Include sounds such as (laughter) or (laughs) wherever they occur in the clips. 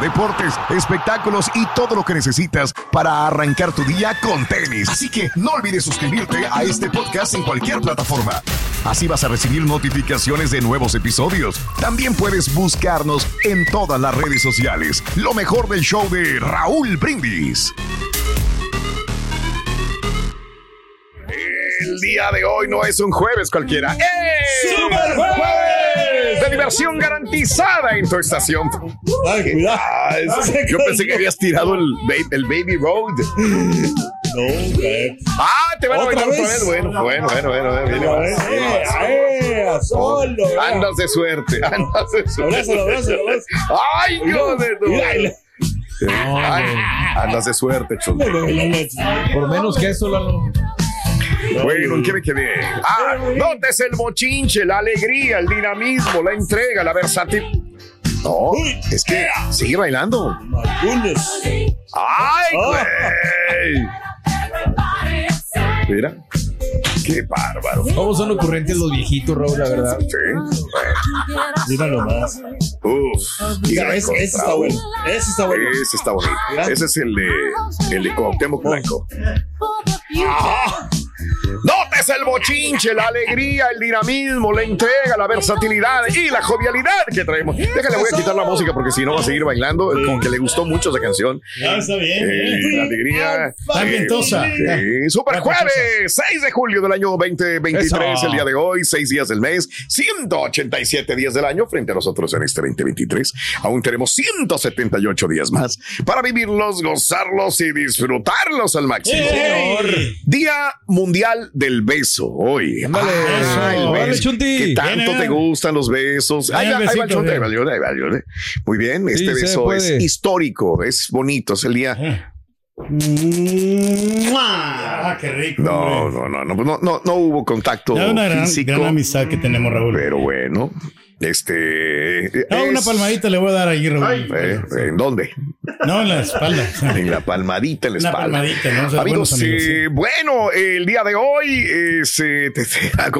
deportes, espectáculos y todo lo que necesitas para arrancar tu día con tenis. Así que no olvides suscribirte a este podcast en cualquier plataforma. Así vas a recibir notificaciones de nuevos episodios. También puedes buscarnos en todas las redes sociales. Lo mejor del show de Raúl Brindis. El día de hoy no es un jueves cualquiera. ¡Super jueves! De diversión garantizada en tu estación. Ay, ¿Qué cuidado. Yo pensé que habías tirado el, ba- el Baby Road. No, güey. Ah, te van a ¿Otra bailar otra vez? Bueno, bueno, bueno, bueno. bueno, Eh, eh, solo. Andas de suerte, (laughs) andas de suerte. Abrázalo, abrázalo, abrázalo. ¡Ay, Dios de tu. Ay, Andas de suerte, chulo. Por menos que eso, Lalo. Bueno, ¿en qué me quedé? Ah, notes el mochinche, la alegría, el dinamismo, la entrega, la versatilidad. No, es que sigue bailando. My goodness. ¡Ay, Oh. güey! Mira, qué bárbaro. ¿Cómo son ocurrentes los viejitos, Raúl, la verdad? Sí, Mira nomás. uf. Mira, ese, ese está bueno. Ese está bueno. Ese está bonito. Mira. Ese es el de, el de Cuauhtémoc Blanco. Ah, Notes el bochinche, la alegría, el dinamismo, la entrega, la versatilidad y la jovialidad que traemos. Déjale, voy a quitar la música porque si no va a seguir bailando. Como que le gustó mucho esa canción. ya está bien. Eh, eh. la alegría. Está vientosa. Sí, Super jueves, 6 de julio del año 2023, Eso. el día de hoy, 6 días del mes, 187 días del año frente a nosotros en este 2023. Aún tenemos 178 días más para vivirlos, gozarlos y disfrutarlos al máximo. Día Mundial del Beso hoy. Ándale, Ah, eso. el Dale, beso. Chunti. ¿Qué tanto te gustan los besos? Ahí va, el ahí va el besito, Chunti, ahí va, ahí va, ahí va. Muy bien, este Sí, beso es histórico, es bonito, es el día. Ah, qué rico. No, no, no, no, no, no, no hubo contacto Ya una gran, físico, gran amistad que tenemos, Raúl. pero bueno, este. No, una palmadita le voy a dar ahí, Raúl. eh, ¿En dónde? No, en la espalda. (laughs) En la palmadita en la Una espalda. palmadita, ¿no? O sea, Amigos, amigos, eh, bueno, el día de hoy es eh, te- te- ah,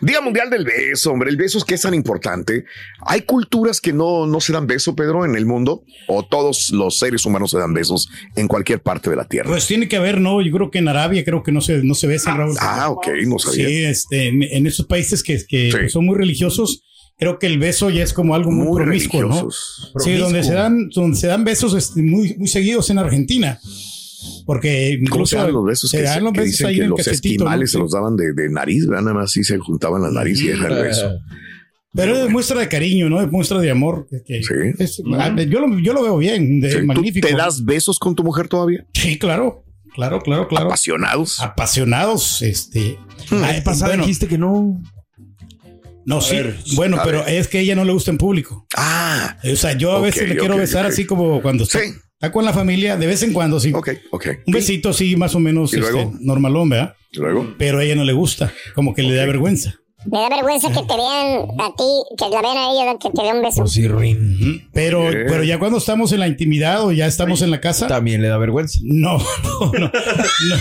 Día Mundial del Beso, hombre. El beso es que es tan importante. Hay culturas que no, no se dan beso, Pedro, en el mundo, o todos los seres humanos se dan besos en cualquier parte de la tierra. Pues tiene que haber, ¿no? Yo creo que en Arabia creo que no se, no se besan, Raúl. ah, ok, no sabía. Sí, este, en, en esos países que, que Sí. son muy religiosos, creo que el beso ya es como algo muy, Muy promiscuo, ¿no? Sí, donde se dan, donde se dan besos este, muy, muy seguidos en Argentina. Porque ¿Cómo incluso se dan los besos? se que dan los que besos dicen ahí que en los esquimales se los daban de, de nariz, ¿verdad? Nada más así se juntaban la nariz y era el beso. (laughs) Pero es muestra de cariño, ¿no? Es muestra de amor. que- Sí. es- ah, yo, lo, yo lo veo bien, de- Sí, ¿Tú magnífico. te das besos con tu mujer todavía? Sí, claro. Claro, claro, claro. Apasionados. Apasionados, este. La (laughs) ay, vez pasada bueno, dijiste que no. No, sí. ver, bueno, pero ver. es que a ella no le gusta en público. Ah, O sea, yo a veces le quiero besar así como cuando está, Sí. está con la familia, de vez en cuando, sí. ok, ok. Un besito así, más o menos ¿Y luego? este, normalón, ¿verdad? ¿Y luego? Pero a ella no le gusta, como que le da vergüenza. Me da vergüenza que te vean a ti, que la vean a ella, que te dé un beso. Pues sí, Ruin. Ujú. Pero, pero ya cuando estamos en la intimidad o ya estamos en la casa, También le da vergüenza. no, no, (laughs) no, no,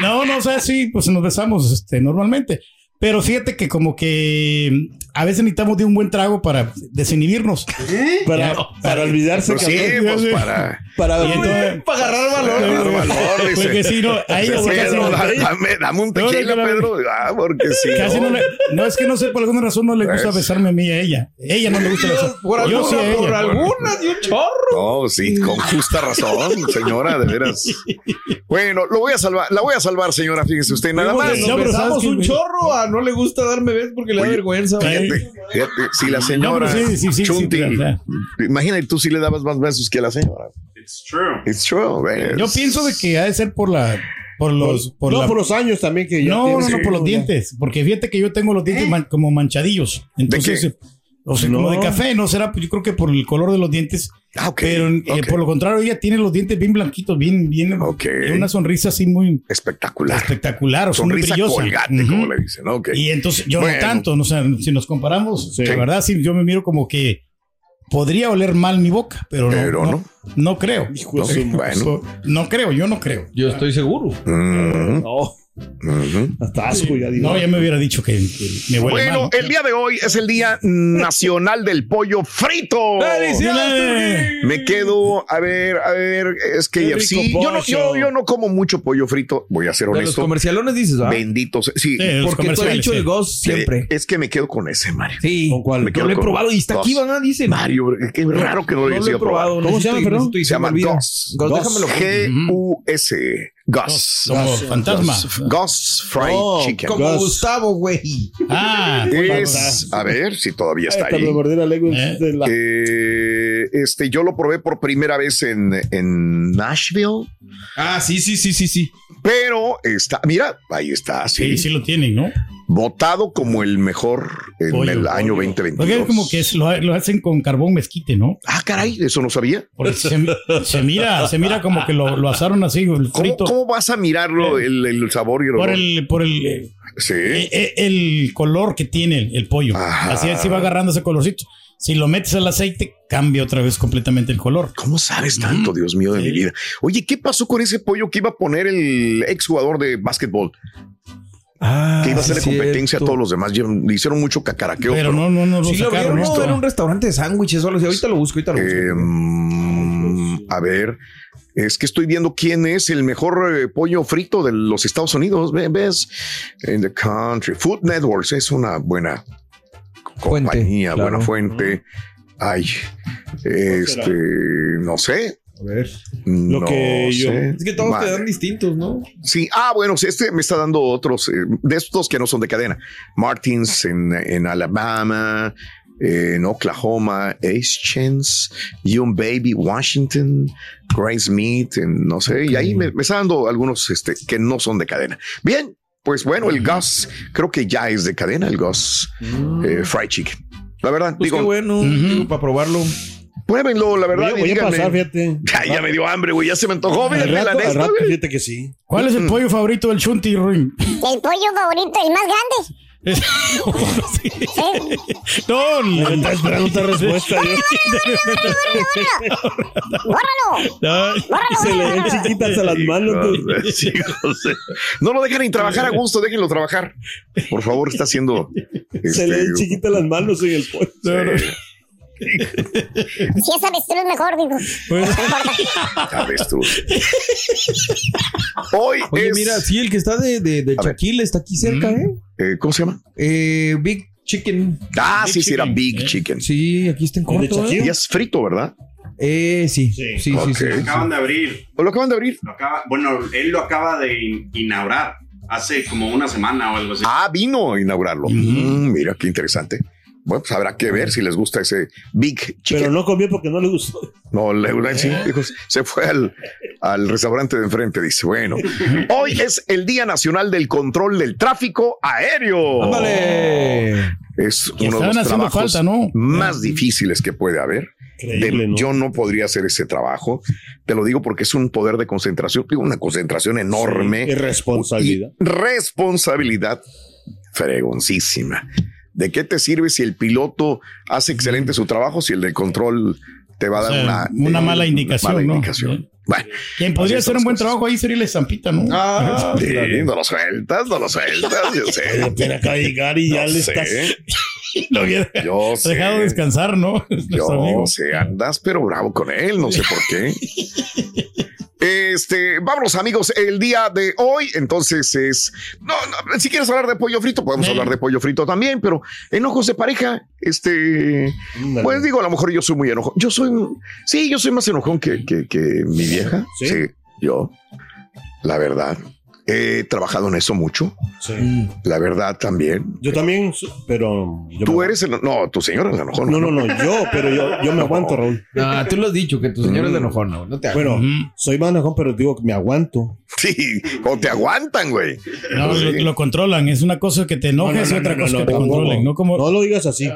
no, no, o sea, sí, pues nos besamos este, normalmente. Pero fíjate que como que a veces necesitamos de un buen trago para desinhibirnos. Para, para olvidarse Pues que sí, pues para... para, Y entonces- Para agarrar valor. Agarrar valor, dice. Porque sí, no, a ella Sí, casi, no, dame, dame un tequila, no. Pedro. Ah, porque sí. casi no le, no es que no sé, por alguna razón no le gusta Pues. besarme a mí a ella. Ella no le gusta besar. Por Yo sí a alguna, por alguna, de un chorro. (laughs) No, sí, con justa razón, señora, de veras. Bueno, lo voy a salvar, la voy a salvar, señora, fíjese usted, nada más. No, pero besamos un chorro. A no le gusta darme besos porque le da vergüenza. Fíjate, fíjate, si la señora No, pero sí, sí, sí, sí, Chunti, pero, o sea. imagínate tú si le dabas más besos que a la señora. It's true. It's true, man. Yo pienso de que ha de ser por la, por los, por no, la- por los años también que ya no, no, no, por los dientes, porque fíjate que yo tengo los dientes man- como manchadillos, entonces, qué? O sea, como No. de café, no será, yo creo que por el color de los dientes, Ah, ok, pero eh, por lo contrario ella tiene los dientes bien blanquitos, bien, bien, Ok. y una sonrisa así muy Espectacular. espectacular, o sea, Sonrisa brillosa. colgate, Ujú. como le dicen, ¿no? Y entonces yo Bueno. no tanto, o sea, si nos comparamos, Sí. la verdad sí, yo me miro como que podría oler mal mi boca, pero no, Pero no, no. no creo. Hijo No, bueno. (laughs) No creo, yo no creo. Yo estoy seguro. Mm, No, hasta asco ya digo. No, ya me hubiera dicho que, que me huele Bueno, mal. el día de hoy es el Día Nacional del Pollo Frito. ¡Felicidades! Me quedo, a ver, a ver, es que Qué sí, yo no, yo, no como mucho pollo frito, voy a ser De los honesto. comercialones dices, ¿ah? Bendito sea- sí, Porque tú has dicho sí. el Ghost siempre. eh, es que me quedo con ese, Mario. Sí. ¿Con cuál? Me Yo quedo lo he probado y está aquí, van a dicen. Mario, qué raro que no lo No haya lo he sido probado. ¿Cómo se llama, perdón? Se llama. Ghost. Ghost, déjamelo. G-U-S. Gus. Como fantasma. Gus Fried Oh, Chicken. Como Gus. Gustavo, güey. Ah, Es, a ver si todavía está ahí. me mordí la lengua Eh. de la- Eh, este, yo lo probé por primera vez en, en Nashville, Ah, sí, sí, sí, sí, sí. pero está, mira, ahí está, sí, sí, sí lo tienen, ¿no? votado como el mejor en Pollo, el año pollo. 2022. Porque es como que es- lo, lo hacen con carbón mezquite, ¿no? Ah, caray, eso no sabía. Porque se, se mira, se mira como que lo, lo asaron así, el ¿Cómo, frito. cómo vas a mirarlo, el, el sabor y el Por olor? el, por el, eh, Sí. eh, el color que tiene el, el pollo. Ajá. Así, así va agarrando ese colorcito. Si lo metes al aceite, cambia otra vez completamente el color. ¿Cómo sabes tanto, Dios mío, de mi vida? Oye, ¿qué pasó con ese pollo que iba a poner el exjugador de básquetbol? Ah, Que iba a hacerle competencia a todos los demás. Le hicieron mucho cacaraqueo. Pero no, no, no lo Sí, lo sacaron. abrieron, no, esto. era un restaurante de sándwiches. Ahorita lo busco, ahorita lo busco. Eh, mm, a ver, es que estoy viendo quién es el mejor eh, pollo frito de los Estados Unidos. Ve- ¿Ves? En the country. Food Networks es una buena Fuente, compañía, claro. buena fuente. Ay, este, no sé. A ver. Lo no que yo- sé. Es que todos Madre. te dan distintos, ¿no? Sí, ah, bueno, sí, este me está dando otros eh, de estos que no son de cadena. Martins en, en Alabama, eh, en Oklahoma, Chance, Young Baby, Washington, Grace Meat, en no sé, y ahí me, me está dando algunos este, que no son de cadena. Bien, pues bueno, el Gus creo que ya es de cadena, el Gus eh, Fried Chicken. La verdad, Pues digo, qué bueno, digo, para probarlo. pruébenlo, la verdad, Voy, voy a pasar, fíjate. (laughs) Ay, ya me dio hambre, güey, ya se me antojó, fíjate, güey. que sí. ¿Cuál es el pollo favorito del Chunti Ruin? El pollo favorito, el más grande. (laughs) No, no, está esperando otra respuesta. yo. ¡Bórralo! no. Se le ven chiquitas a las manos. No lo dejan ni trabajar a gusto, déjenlo trabajar. Por favor, está haciendo. Se le ven este, chiquitas las manos en el pollo. Si es avestruz, mejor, digo. No importa. (laughs) avestruz. Hoy Oye, es. mira, sí, el que está de, de, de. Shaquille está aquí cerca, Mm. ¿eh? eh, ¿Cómo se llama? Eh, Big Chicken. Ah, Big sí, sí, era Big eh. Chicken. Sí, aquí está en ¿El de corto? ¿eh? Y es frito, ¿verdad? Eh, sí. Sí, sí, sí. sí, Lo acaban de abrir. ¿O lo acaban de abrir? Lo acaba, bueno, él lo acaba de in- inaugurar hace como una semana o algo así. Ah, vino a inaugurarlo. Mm, mira, qué interesante. Bueno, pues habrá que ver si les gusta ese Big Chicken. Pero no comió porque no le gustó. No, le, sí, dijo, se fue al, al restaurante de enfrente, dice. Bueno, (laughs) hoy es el Día Nacional del Control del Tráfico Aéreo. ¡Ándale! Es uno de los trabajos falta, ¿no? más difíciles que puede haber. Increíble, De- ¿no? Yo no podría hacer ese trabajo. Te lo digo porque es un poder de concentración, una concentración enorme. Sí, y responsabilidad. Y responsabilidad fregoncísima. ¿De qué te sirve si el piloto hace excelente su trabajo, si el de control te va a O dar sea, una, una mala indicación, mala ¿no? indicación? Sí. Bueno, Quien podría hacer un buen cosas. trabajo ahí sería la estampita, ¿no? Ah, (laughs) Sí, no lo sueltas, no lo sueltas, yo sé. Apenas acaba de llegar y ya No le sé, estás. (laughs) Lo hubiera Yo sé. dejado descansar, ¿no? (laughs) Nuestro Yo amigo. sé, andas pero bravo con él, no sé por qué. Este, vámonos amigos, el día de hoy, entonces es, no, no, si quieres hablar de pollo frito, podemos Sí. hablar de pollo frito también, pero enojos de pareja, este, pues digo, a lo mejor yo soy muy enojón, yo soy, sí, yo soy más enojón que, que, que mi vieja, ¿Sí? sí, yo, la verdad, he trabajado en eso mucho, Sí. la verdad también. Yo también, pero. yo Tú eres el, no, tu señora es enojón. No, no, no, yo, pero yo, yo me aguanto, Raúl. Ah, tú lo has dicho, que tu señora es de Mm. enojón, no, no te hagas. Bueno, soy más enojón, pero digo que me aguanto. Sí, o te aguantan, güey. No, Sí. lo, lo controlan. Es una cosa que te enojes No, no, y otra no, cosa no, que te no, controlen. no, No como No lo digas así.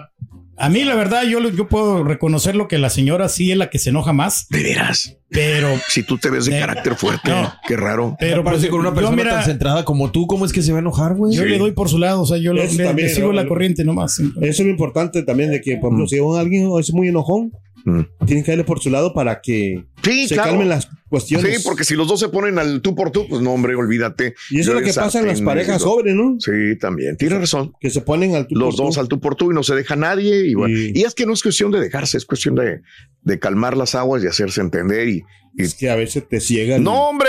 A mí la verdad yo yo puedo reconocer lo que la señora sí es la que se enoja más, De veras. pero (laughs) Si tú te ves de Eh, carácter fuerte, no. qué raro. pero Parece pues, con una persona mira, tan centrada como tú, ¿cómo es que se va a enojar, güey? yo Sí. le doy por su lado, o sea, yo le, Eso le- también, le sigo ¿no? la corriente nomás. Eso es lo importante también de que, por ejemplo, si alguien es muy enojón, Mm. tienes que darle por su lado para que Sí, se claro. calmen las cuestiones. Sí, porque si los dos se ponen al tú por tú, pues no, hombre, olvídate. Y eso es lo que pasa en las parejas jóvenes, ¿no? Sí, también. Tienes razón. Que se ponen al tú Los por dos tú. al tú por tú y no se deja nadie. Y, bueno. Y es que no es cuestión de dejarse, es cuestión de, de calmar las aguas y hacerse entender. Y, y- Es que a veces te ciegan. no, hombre,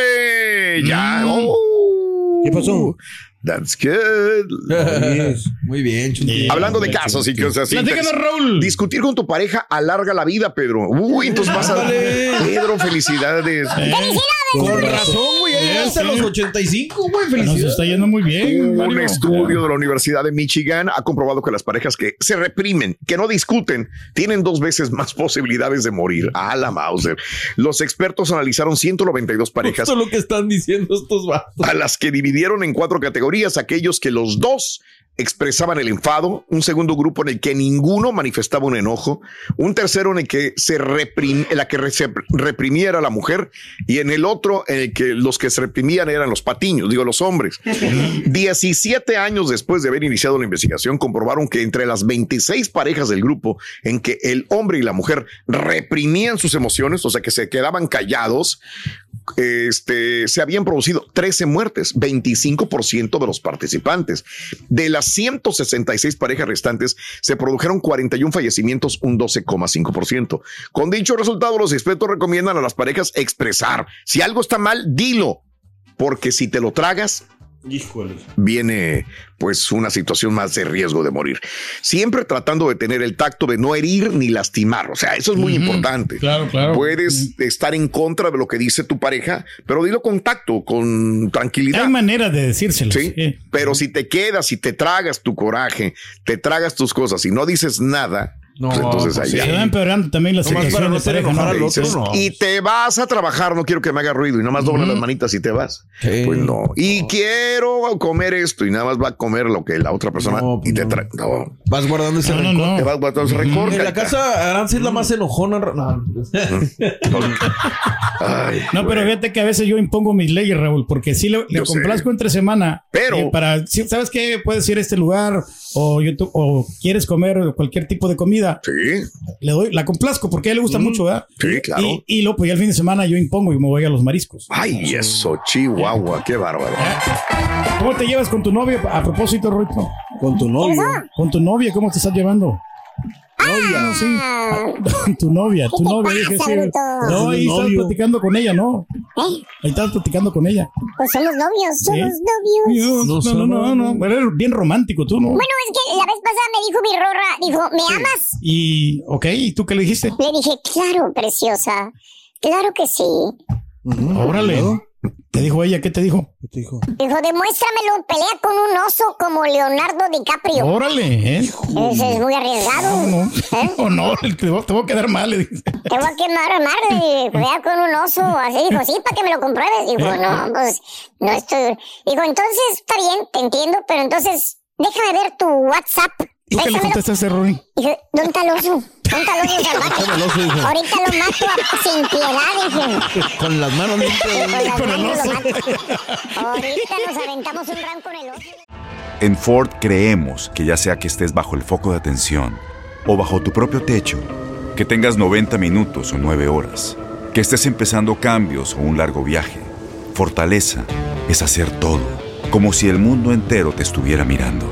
ya. Mm. oh. ¿Qué pasó? That's good. (laughs) Muy bien. Sí. Hablando de casos y cosas así. Platícanos, Raúl. Discutir con tu pareja alarga la vida, Pedro. Uy, entonces vas a. Pedro, felicidades. Con razón, güey. Ya Sí, llegaste a sí. los 85, güey. nos Felicidades. está yendo muy bien. Un Mario. estudio de la Universidad de Michigan ha comprobado que las parejas que se reprimen, que no discuten, tienen dos veces más posibilidades de morir. A la Mauser. Los expertos analizaron 192 parejas Justo lo que están diciendo estos vatos. a las que dividieron en cuatro categorías, aquellos que los dos expresaban el enfado, un segundo grupo en el que ninguno manifestaba un enojo, un tercero en el que se reprim, en la que se reprimiera la mujer y en el otro en el que los que se reprimían eran los patiños, digo los hombres. (laughs) 17 años después de haber iniciado la investigación comprobaron que entre las 26 parejas del grupo en que el hombre y la mujer reprimían sus emociones, o sea que se quedaban callados, este, se habían producido 13 muertes, 25% de los participantes. De las 166 parejas restantes, se produjeron 41 fallecimientos, un 12,5%. Con dicho resultado, los expertos recomiendan a las parejas expresar. Si algo está mal, dilo. Porque si te lo tragas, Híjole. viene pues una situación más de riesgo de morir. Siempre tratando de tener el tacto de no herir ni lastimar. O sea, eso es muy importante. Claro, claro. Puedes estar en contra de lo que dice tu pareja, pero dilo con tacto, con tranquilidad. Hay maneras de decírselo. Sí, pero si te quedas y te tragas tu coraje, te tragas tus cosas y no dices nada, No, pues entonces pues ahí. Se va empeorando también la Nomás para situación no pareja, al otro, no. Y te vas a trabajar, no quiero que me haga ruido y nada más dobla las manitas y te vas. Pues no. Y quiero comer esto y nada más va a comer lo que la otra persona No, y te trae. No, Vas guardando ese No, no, rencor. no. te vas guardando ese rencor. En la casa, Aranza es la más enojona. No. Ay, No, pero fíjate que a veces yo impongo mis leyes, Raúl, porque si le, le sé. entre semana. Pero- eh, para, si- ¿sabes qué? Puedes ir a este lugar o, YouTube, o quieres comer cualquier tipo de comida. Sí, Le doy, la complazco porque a él le gusta mucho, ¿verdad? sí, claro. Y, y luego, pues ya el fin de semana yo impongo y me voy a los mariscos. Ay, eso, Chihuahua, qué bárbaro. ¿Cómo te llevas con tu novia? A propósito, Roito. Con tu novio. Con tu novia, ¿cómo te estás llevando? Novia, sí. Con (laughs) tu novia, tu ¿Qué te novia. dije, sí. No, ahí estás platicando con ella, ¿no? ¿Eh? Ahí estás platicando con ella. Pues somos novios, somos ¿Sí? novios. No, no, no, no, no. Eres bien romántico tú, ¿no? Bueno, es que la vez pasada me dijo mi rorra, dijo, ¿me amas? Y, ok, ¿y tú qué le dijiste? Le dije, claro, preciosa. Claro que sí. Órale. ¿Te dijo ella? ¿Qué te dijo? ¿Qué te dijo? Dijo, demuéstramelo, pelea con un oso como Leonardo DiCaprio. Órale, ¿eh? Ese es muy arriesgado. No, ¿Eh? (laughs) no, no, te voy, te voy a quedar mal. le dije. Te voy a quemar mar de pelea con un oso. Así dijo, sí, para que me lo compruebes. Dijo, no, pues, no estoy. Dijo, entonces, está bien, te entiendo, pero entonces, déjame ver tu WhatsApp. ¿Y qué le contestaste, Rory? Dije, ¿dónde está el oso? Con el oso, dijo. Ahorita lo mato a- sin piedad, dije. Con las manos limpias. Con las Con el manos lo oso. mato. Ahorita nos aventamos un round con el oso. En Ford creemos que ya sea que estés bajo el foco de atención o bajo tu propio techo, que tengas 90 minutos o 9 horas, que estés empezando cambios o un largo viaje, fortaleza es hacer todo, como si el mundo entero te estuviera mirando.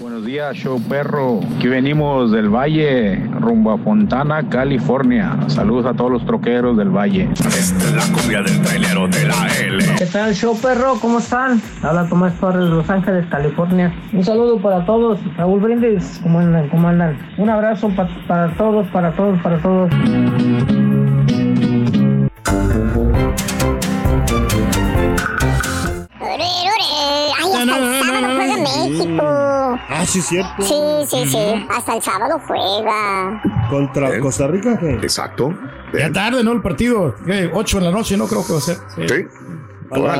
Buenos días, show perro. Aquí venimos del Valle, rumbo a Fontana, California. Saludos a todos los troqueros del Valle. Esta es la cumbia del trailero de la L. ¿Qué tal, show perro? ¿Cómo están? Habla Tomás Torres de Los Ángeles, California. Un saludo para todos. Raúl Brindis, ¿cómo andan? ¿Cómo andan? Un abrazo pa- para todos, para todos, para todos. Ah, sí, cierto. Sí, sí, sí. Hasta el sábado juega. Contra Costa Rica. ¿qué? Exacto. Ya tarde, ¿no? El partido. ¿qué? 8 de la noche, ¿no? Creo que va a ser. Sí.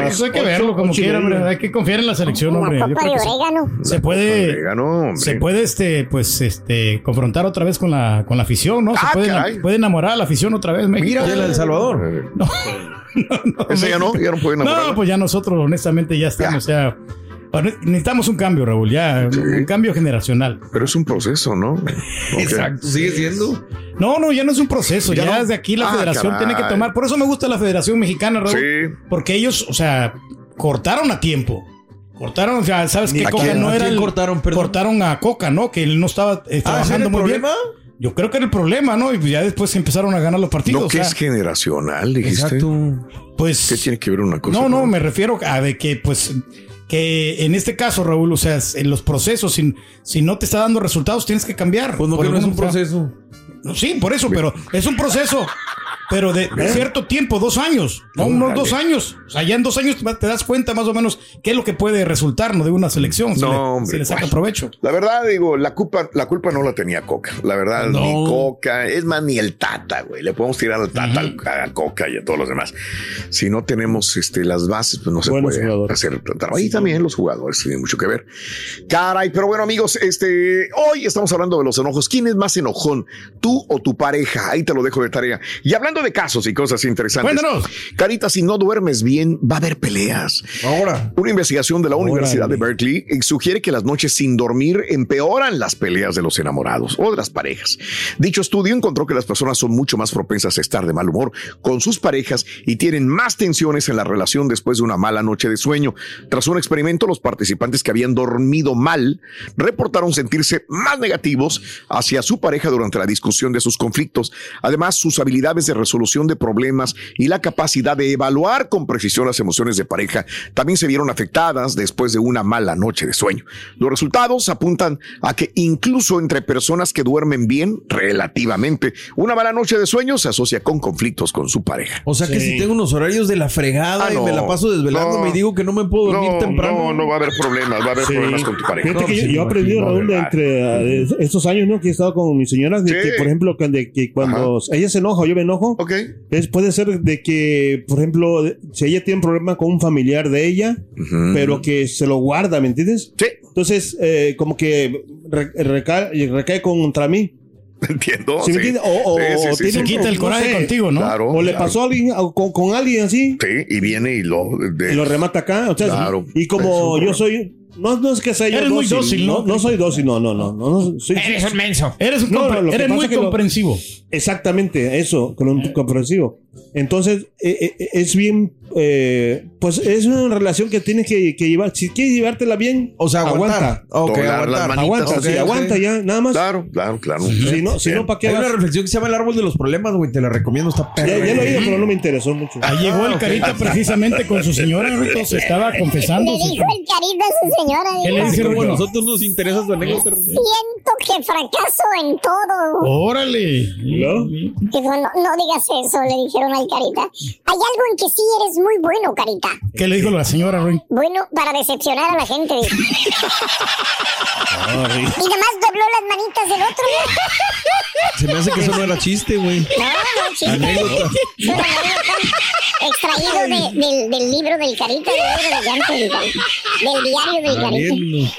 Eso hay que verlo como quiera, hombre. Hay que confiar en la selección, hombre. La copa de orégano. se puede Orégano, se puede este pues este confrontar otra vez con la con la afición no se Ah, puede, puede enamorar a la afición otra vez México Mira, El Salvador. (laughs) no, Ese ya no, ya no puede enamorar. no pues ya nosotros honestamente ya estamos ya necesitamos un cambio Raúl ya un cambio generacional Pero es un proceso, ¿no? Exacto, sigue siendo. no no ya no es un proceso ya, Ya no. desde aquí la Ah, federación caray. tiene que tomar por eso me gusta la federación mexicana Raúl Sí. porque ellos o sea cortaron a tiempo Cortaron, o sea, sabes que ¿A Coca quién- no era el- cortaron, perdón? cortaron a Coca, ¿no? Que él no estaba eh, Ah, ¿ese era trabajando el muy problema? bien. Yo creo que era el problema, ¿no? Y ya después empezaron a ganar los partidos. No, o que sea, es generacional, dijiste. Exacto. pues ¿Qué tiene que ver una cosa? no, no, con- me refiero a de que pues que en este caso, Raúl, o sea, en los procesos, si, si no te está dando resultados, tienes que cambiar. Pues no, que no es un proceso. No, sí, por eso, pero es un proceso. Pero de cierto tiempo, dos años, no unos dos años. O sea, ya en dos años te das cuenta más o menos qué es lo que puede resultar ¿no? de una selección. Si, No, le, hombre, si le saca provecho. La verdad, digo, la culpa, la culpa no la tenía Coca. La verdad, No. ni Coca, es más, ni el Tata, güey. Le podemos tirar al Tata, a Coca y a todos los demás. Si no tenemos este, las bases, pues no se Buenos puede jugadores. hacer trabajo. Y también los jugadores tienen mucho que ver. Caray, pero bueno, amigos, este, hoy estamos hablando de los enojos. ¿Quién es más enojón? ¿Tú o tu pareja? Ahí te lo dejo de tarea. Y hablando de casos y cosas interesantes. Cuéntanos. Carita, si no duermes bien, va a haber peleas. Ahora. Una investigación de la. Universidad de Berkeley sugiere que las noches sin dormir empeoran las peleas de los enamorados o de las parejas. Dicho estudio encontró que las personas son mucho más propensas a estar de mal humor con sus parejas y tienen más tensiones en la relación después de una mala noche de sueño. Tras un experimento, los participantes que habían dormido mal reportaron sentirse más negativos hacia su pareja durante la discusión de sus conflictos. Además, sus habilidades de resolución de problemas y la capacidad de evaluar con precisión las emociones de pareja también se vieron afectadas después de una mala noche de sueño. Los resultados apuntan a que incluso entre personas que duermen bien relativamente, una mala noche de sueño se asocia con conflictos con su pareja. O sea que Sí. si tengo unos horarios de la fregada Ah, y no. me la paso desvelándome No. y digo que no me puedo dormir No, temprano. no, no va a haber problemas, va a haber Sí. problemas con tu pareja. Fíjate que yo, he aprendido, Raúl, de entre estos años, ¿no? Que he estado con mi señora, de Sí. Que, por ejemplo, que, de que cuando ella se enoja o yo me enojo, es, puede ser de que, por ejemplo, si ella tiene un problema con un familiar de ella, pero que se lo guarda, ¿me entiendes? Sí, Entonces, eh, como que re- recae, recae contra mí. entiendo. ¿Sí me sí. entiendes? O, o- Sí, sí, o sí, tiene Se un- quita el no coraje sé, contigo, ¿no? Claro. O le claro. pasó a alguien, a- con, con alguien así. Sí, y viene y lo. de- y lo remata acá. O sea, Claro. y como yo soy No, no es que sea yo Eres muy dócil, ¿no? No, soy dócil, no, no, no. no, no, soy- Eres un menso. Eres, un No, compre- no, eres muy que lo- comprensivo. Exactamente, eso, con- comprensivo. Entonces, eh, eh, es bien, eh, pues es una relación que tienes que, que llevar. Si quieres llevártela bien, O sea, aguantar. aguanta. Ok, Doblar aguantar. las manitas, Aguanta, ok, sí, aguanta ya, nada más. Claro, claro, claro. Si no, si no, ¿para qué Hay vas? una reflexión que se llama el árbol de los problemas, güey. Te la recomiendo, está Ya, perra. ya lo he oído, pero no me interesó mucho. Ahí llegó el ok. carita precisamente con su señora, Rito, se estaba confesando. Le dijo el carita a su señora. ¿Qué le dice, Rito? nosotros nos interesa su anécdota. Siento que fracaso en todo. Órale. ¿No? Dijo, no, no digas eso, le dijeron al carita. Hay algo en que sí eres muy bueno, carita. ¿Qué le dijo la señora, Ruin? Bueno, para decepcionar a la gente. (laughs) dijo. y nomás dobló las manitas del otro. Se me hace que eso no era chiste, güey. No, no, chiste. (laughs) Anécdota. Extraído de- del, del libro del carita, del libro de llanto del, Carita, del diario del (laughs)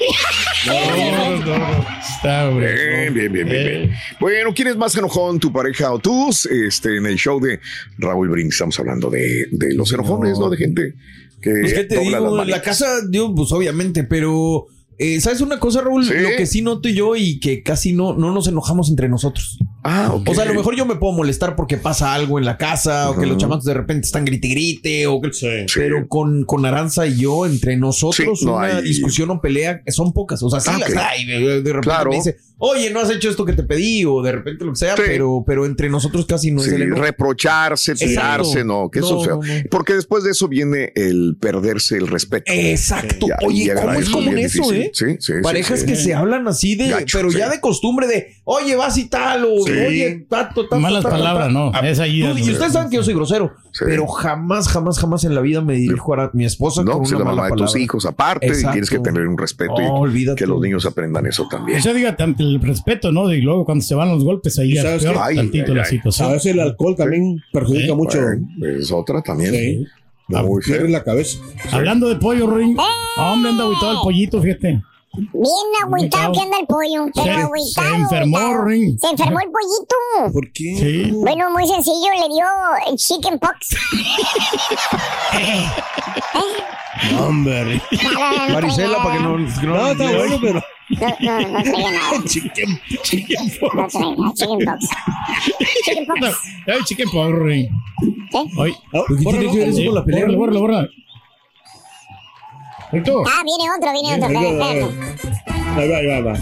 Está, güey. Bien, bien, bien, bien, bien. Bueno, ¿quién es más enojón, tu pareja o tú? Este, en el show de Raúl Brindis estamos hablando de, de los enojones, ¿no? De gente que Pues, ¿qué te digo? En la casa, yo, pues obviamente, pero. eh, ¿Sabes una cosa, Raúl? Sí. Lo que sí noto yo y que casi no, no nos enojamos entre nosotros. Ah, ok. O sea, a lo mejor yo me puedo molestar porque pasa algo en la casa o que los chamacos de repente están grite grite o que... Pero con, con Aranza y yo, entre nosotros, Sí, no una hay- discusión o pelea son pocas. O sea, sí Ah, las hay. De, de repente Claro. me dice, oye, no has hecho esto que te pedí o de repente lo que sea, Sí. pero, pero entre nosotros casi no Sí, es el enojo. reprocharse, tirarse, no, que eso No, sea. no, no. Porque después de eso viene el perderse el respeto. Exacto. Ya, Oye, ¿cómo es común eso, difícil. eh? Sí, sí, sí, Parejas sí. que se hablan así de, Gacho, pero sí. ya de costumbre de, oye, vas y tal, o Sí. oye, tato, tato. Malas palabras, no, Ah, es ahí y ustedes saben que yo soy grosero, pero jamás, jamás, jamás en la vida me dirijo a mi esposa No, con una la mala mamá de tus hijos aparte y tienes que tener un respeto y que los niños aprendan eso también. Eso diga tanto el respeto, ¿no? Y luego cuando se van los golpes ahí, ¿Y ya sabes peor? Ay, tantito ay, la ay. situación. A veces el alcohol también perjudica Sí. mucho. Bueno, es otra también. Sí. Muy. Pierde la cabeza. Hablando de pollo, Ruin. Hombre, anda aguitado el pollito, fíjate. Bien agüitado que anda el pollo. Pero Se- agüitado. se enfermó, agüitado. Ring. Se enfermó el pollito. ¿Por qué? Sí. Bueno, muy sencillo, le dio el chicken pox. (laughs) Hombre. Varicela, para que no... No, está bueno, pero. No, no, no traía nada. (laughs) Chicken, chicken No traía chicken pox. Chicken pox. Ay, chicken pox. ¿Qué? Ay. ¿Qué tiene que ver eso con la pelea? Bórralo, bórralo, bórralo. Rito. Ah, viene otro, viene otro. Ahí va. Ahí va, ahí va, ahí va.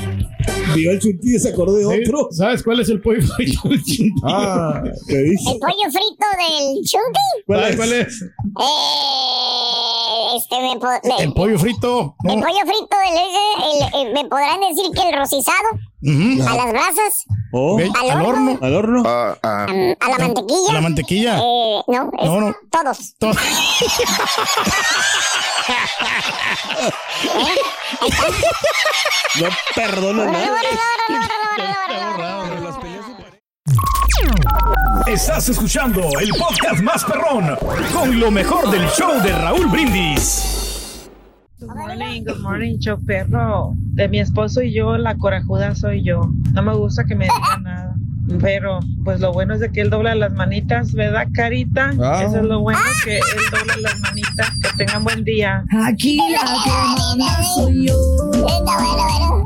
Vio el chuntillo y se acordó de Sí, otro. ¿Sabes cuál es el pollo frito del chuntillo? Ah, ¿Qué dice? El pollo frito del chunti. ¿Cuál ¿Sabes es? cuál es? Eh, este me, po- El pollo frito. el No. pollo frito del el- el- me podrán decir que el rocizado Ujú. a las brasas, Oh, al Al horno. al horno. Ah, ah, am, a la mantequilla. La mantequilla. Eh, no, No, no. todos. Todo. (laughs) No perdona nada. Estás escuchando el podcast más perrón con lo mejor del show de Raúl Brindis. Good morning, good morning, show perro. De mi esposo y yo, la corajuda soy yo. No me gusta que me diga nada. Pero, pues lo bueno es de que él dobla las manitas, ¿verdad, Carita? Ah. Eso es lo bueno, que él dobla las manitas. Que tengan buen día. Aquí la que manda soy yo.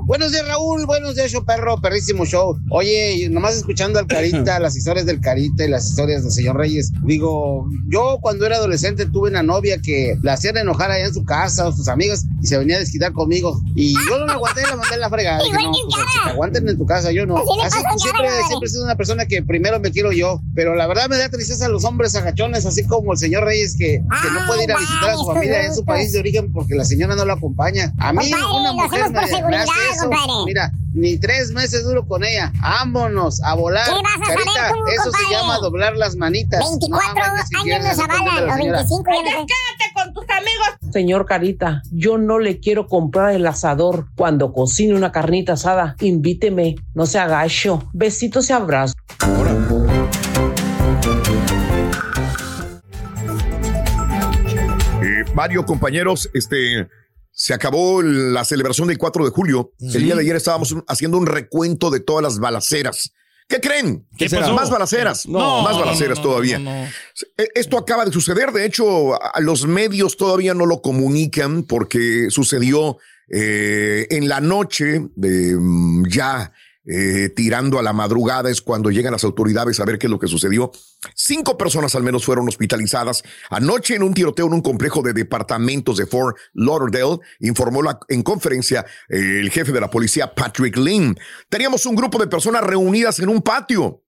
Buenos días, Raúl. Buenos días, show perro. Perrísimo show. Oye, nomás escuchando al Carita, (laughs) las historias del Carita y las historias del señor Reyes. Digo, yo cuando era adolescente tuve una novia que la hacían enojar allá en su casa o sus amigas y se venía a desquitar conmigo. Y yo no me aguanté y la mandé en la fregada. Dije, no, pues, que te aguanten en tu casa, yo no. Así le Así, siempre, Cara, siempre he sido una persona que primero me quiero yo. Pero la verdad me da tristeza a los hombres agachones, así como el señor Reyes, que, que no puede ir a visitar a su familia en su país de origen porque la señora no lo acompaña. A mí, Compadre, una lo mujer me, me hace eso. Mira, ni tres meses duro con ella. Vámonos a volar. ¿Qué vas a saber Carita, tú, eso se compadre? llama doblar las manitas. 24 No años quieren nos avalan, o señora. 25 ya no sé. Quédate con tus amigos. Señor Carita, yo no le quiero comprar el asador. Cuando cocine una carnita asada, invíteme, no se agacho. Besitos y abrazos. Eh, Mario, compañeros, este se acabó la celebración del 4 de julio. El día de ayer estábamos haciendo un recuento de todas las balaceras. ¿Qué creen? ¿Qué será? Más balaceras. No, más balaceras no, no, todavía. no. Eh, Esto acaba de suceder. De hecho, a- los medios todavía no lo comunican porque sucedió eh, en la noche, de, mm, ya eh, tirando a la madrugada, es cuando llegan las autoridades a ver qué es lo que sucedió. Cinco personas al menos fueron hospitalizadas anoche en un tiroteo en un complejo de departamentos de Fort Lauderdale, informó la- en conferencia eh, el jefe de la policía, Patrick Lynn. Teníamos un grupo de personas reunidas en un patio.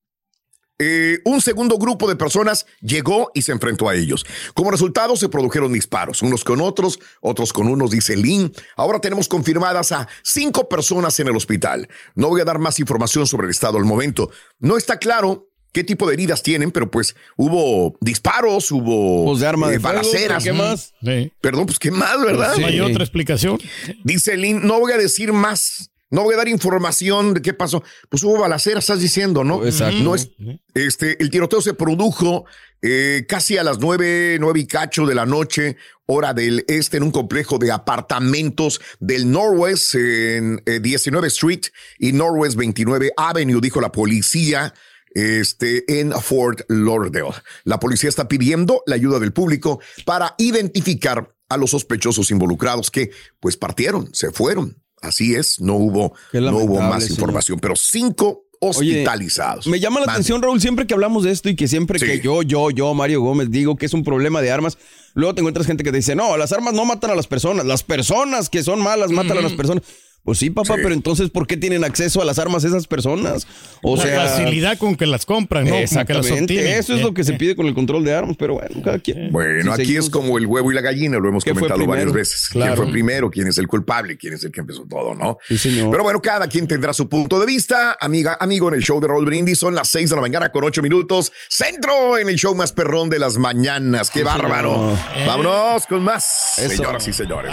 Eh, un segundo grupo de personas llegó y se enfrentó a ellos. Como resultado, se produjeron disparos, unos con otros, otros con unos, dice Lynn. Ahora tenemos confirmadas a cinco personas en el hospital. No voy a dar más información sobre el estado al momento. No está claro qué tipo de heridas tienen, pero pues hubo disparos, hubo Pues de arma de fuego, balaceras. ¿qué más? Perdón, pues qué más, ¿verdad? Hay otra explicación. Dice Lynn, no voy a decir más. No voy a dar información de qué pasó. Pues hubo balaceras, estás diciendo, ¿no? Exacto. No es, este, el tiroteo se produjo eh, casi a las nueve, nueve y cacho de la noche, hora del este, en un complejo de apartamentos del Northwest, en eh, 19 Street y Northwest 29 Avenue, dijo la policía este, en Fort Lauderdale. La policía está pidiendo la ayuda del público para identificar a los sospechosos involucrados que, pues, partieron, se fueron. Así es, no hubo, no hubo más señor. información, pero cinco Oye, hospitalizados. Me llama la Mande. atención, Raúl, siempre que hablamos de esto y que siempre Sí. que yo, yo, yo, Mario Gómez, digo que es un problema de armas, luego te encuentras gente que te dice, no, las armas no matan a las personas, las personas que son malas matan a las personas. Pues sí, papá, pero entonces, ¿por qué tienen acceso a las armas esas personas? O la sea, facilidad con que las compran, ¿no? Con que las Exactamente, eso es Eh, lo que se eh. pide con el control de armas, pero bueno, cada quien. Bueno, Si aquí seguimos- es como el huevo y la gallina, lo hemos ¿Qué fue comentado varias veces. Claro. ¿Quién fue primero? ¿Quién es el culpable? ¿Quién es el que empezó todo, no? Sí, señor. Pero bueno, cada quien tendrá su punto de vista. Amiga, amigo, en el show de Roll Brindis son las seis de la mañana con ocho minutos. Centro en el show más perrón de las mañanas. ¡Qué Sí, bárbaro! señor. Vámonos con más. Eso. Señoras y señores.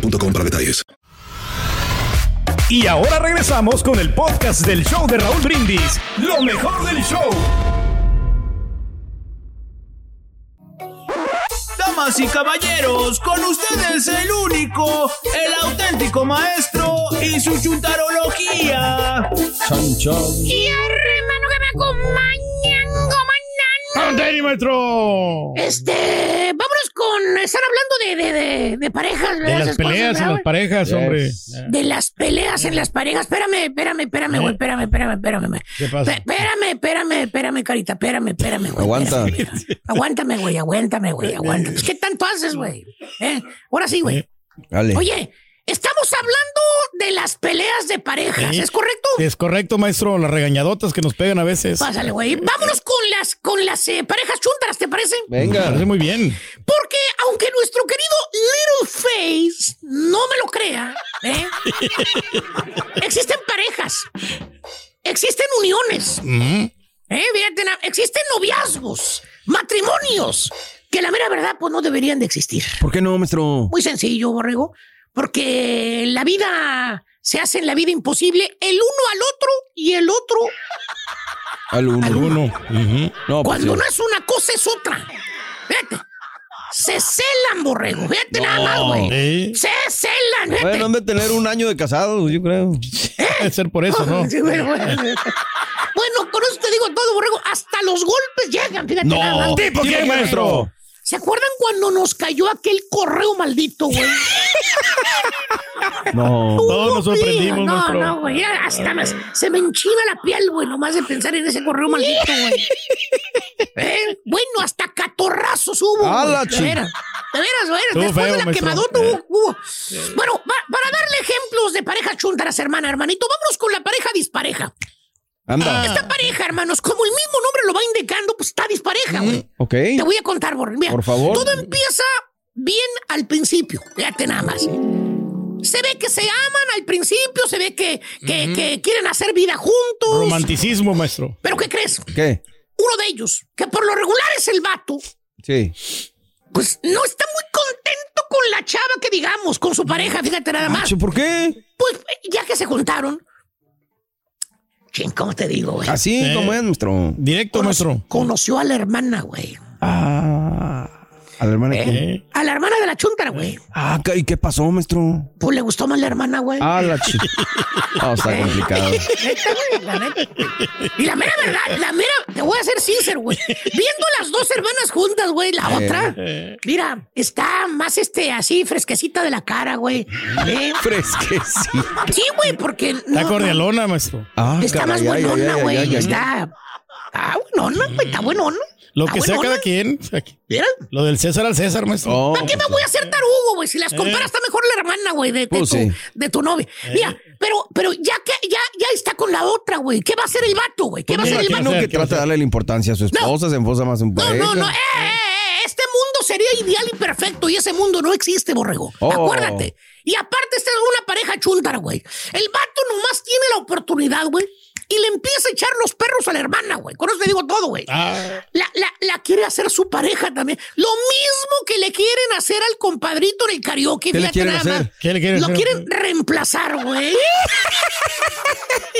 boostmobile.com para detalles. Y ahora regresamos con el podcast del show de Raúl Brindis. Lo mejor del show. Damas y caballeros, con ustedes el único, el auténtico maestro y su chuntarología. Y hermano que me acompañan, maestro! Este, con estar hablando de, de, de, de parejas, De ¿verdad? las Esas cosas, peleas en ¿verdad, las parejas, hombre. De las peleas en las parejas. Espérame, espérame, espérame, güey. Espérame, espérame, espérame. ¿Qué pasa? Espérame, espérame, espérame, carita. Espérame, espérame, güey. Aguanta. Espérame. Aguántame, güey. Aguántame, güey. Aguántame. ¿Qué tanto haces, güey? ¿Eh? Ahora sí, güey. Dale. Oye, estamos hablando de las peleas de parejas. Sí. ¿Es correcto? Es correcto, maestro. Las regañadotas que nos pegan a veces. Pásale, güey. Vámonos con las, con las eh, parejas chuntaras, ¿te parece? Me parece muy bien. Porque aunque nuestro querido Little Face no me lo crea, ¿eh? (laughs) existen parejas, existen uniones, ¿eh? Fíjate, na- existen noviazgos, matrimonios, que la mera verdad pues no deberían de existir. ¿Por qué no, maestro? Muy sencillo, Borrego, porque la vida se hace en la vida imposible el uno al otro y el otro Al uno. Al uno. No, pues Cuando no es una cosa, es otra. Fíjate. Se celan, borrego. Fíjate nada más, güey. ¿Eh? Se celan, fíjate. Bueno, han de tener un año de casados, yo creo. Debe ser por eso, ¿no? (laughs) Sí, bueno, bueno. Bueno, con eso te digo todo, borrego. Hasta los golpes llegan, fíjate No. nada más. ¿Tipo qué, maestro? ¿Se acuerdan cuando nos cayó aquel correo maldito, güey? No. Todos nos sorprendimos, no, no, güey. Hasta me- se me enchina la piel, güey, nomás de pensar en ese correo maldito, güey. (laughs) ¿Eh? Bueno, hasta catorrazos hubo. A güey, la de veras. De veras, de veras. Estuvo Después feo, de la quemadota hubo. hubo. Bueno, pa- para darle ejemplos de parejas chuntaras, hermana, hermanito, vámonos con la pareja dispareja. Anda. Esta pareja, hermanos, como el mismo nombre lo va indicando, pues está dispareja, güey. Ok. Te voy a contar, Borre. Mira, Por favor. Todo empieza bien al principio. Fíjate nada más. Se ve que se aman al principio, se ve que, que, que quieren hacer vida juntos. Romanticismo, maestro. Pero ¿qué crees? ¿Qué? Uno de ellos, que por lo regular es el vato, Sí. pues no está muy contento con la chava que digamos, con su pareja, fíjate nada más. Macho, ¿Por qué? Pues ya que se juntaron. Ching, ¿cómo te digo, güey? Así Sí. como es, maestro. Directo, maestro. Conoció a la hermana, güey. Ah. ¿A la hermana quién? Eh, A la hermana de la chuntara, güey. Ah, ¿y qué pasó, maestro? Pues le gustó más la hermana, güey. Ah, la chi... Ah, está complicado. (laughs) Neta, güey, la neta. Y la mera verdad, la mera, te voy a ser sincero, güey. Viendo las dos hermanas juntas, güey, la Eh. otra, mira, está más este así fresquecita de la cara, güey. ¿Eh? (laughs) Fresquecito. Sí, güey, porque Está no, no, cordialona, maestro. Ah, está más caray, buenona, güey. Está. Ah, buenona, güey, está buenona. Lo Está que sea cada quien. Mira, Lo del César al César, maestro. Oh, ¿Para qué me voy a hacer tarugo, güey? Si las comparas, está mejor la hermana, güey, de, de Pues tu, sí. de tu novia. Mira, pero, pero ya que ya, ya está con la otra, güey. ¿Qué va a hacer el vato, güey? ¿Qué va a hacer el vato? que trata de darle la importancia a su esposa, se enfosa más en No, pareja. no, no. Eh, eh, eh, Este mundo sería ideal y perfecto y ese mundo no existe, borrego. Oh. Acuérdate. Y aparte, esta es una pareja chuntara, güey. El vato nomás tiene la oportunidad, güey. Y le empieza a echar los perros a la hermana, güey. Con eso te digo todo, güey. Ah, La, la, la quiere hacer su pareja también. Lo mismo que le quieren hacer al compadrito en el karaoke. ¿Qué le fíjate quieren nada hacer? más. ¿Qué le quieren Lo hacer? quieren reemplazar, güey.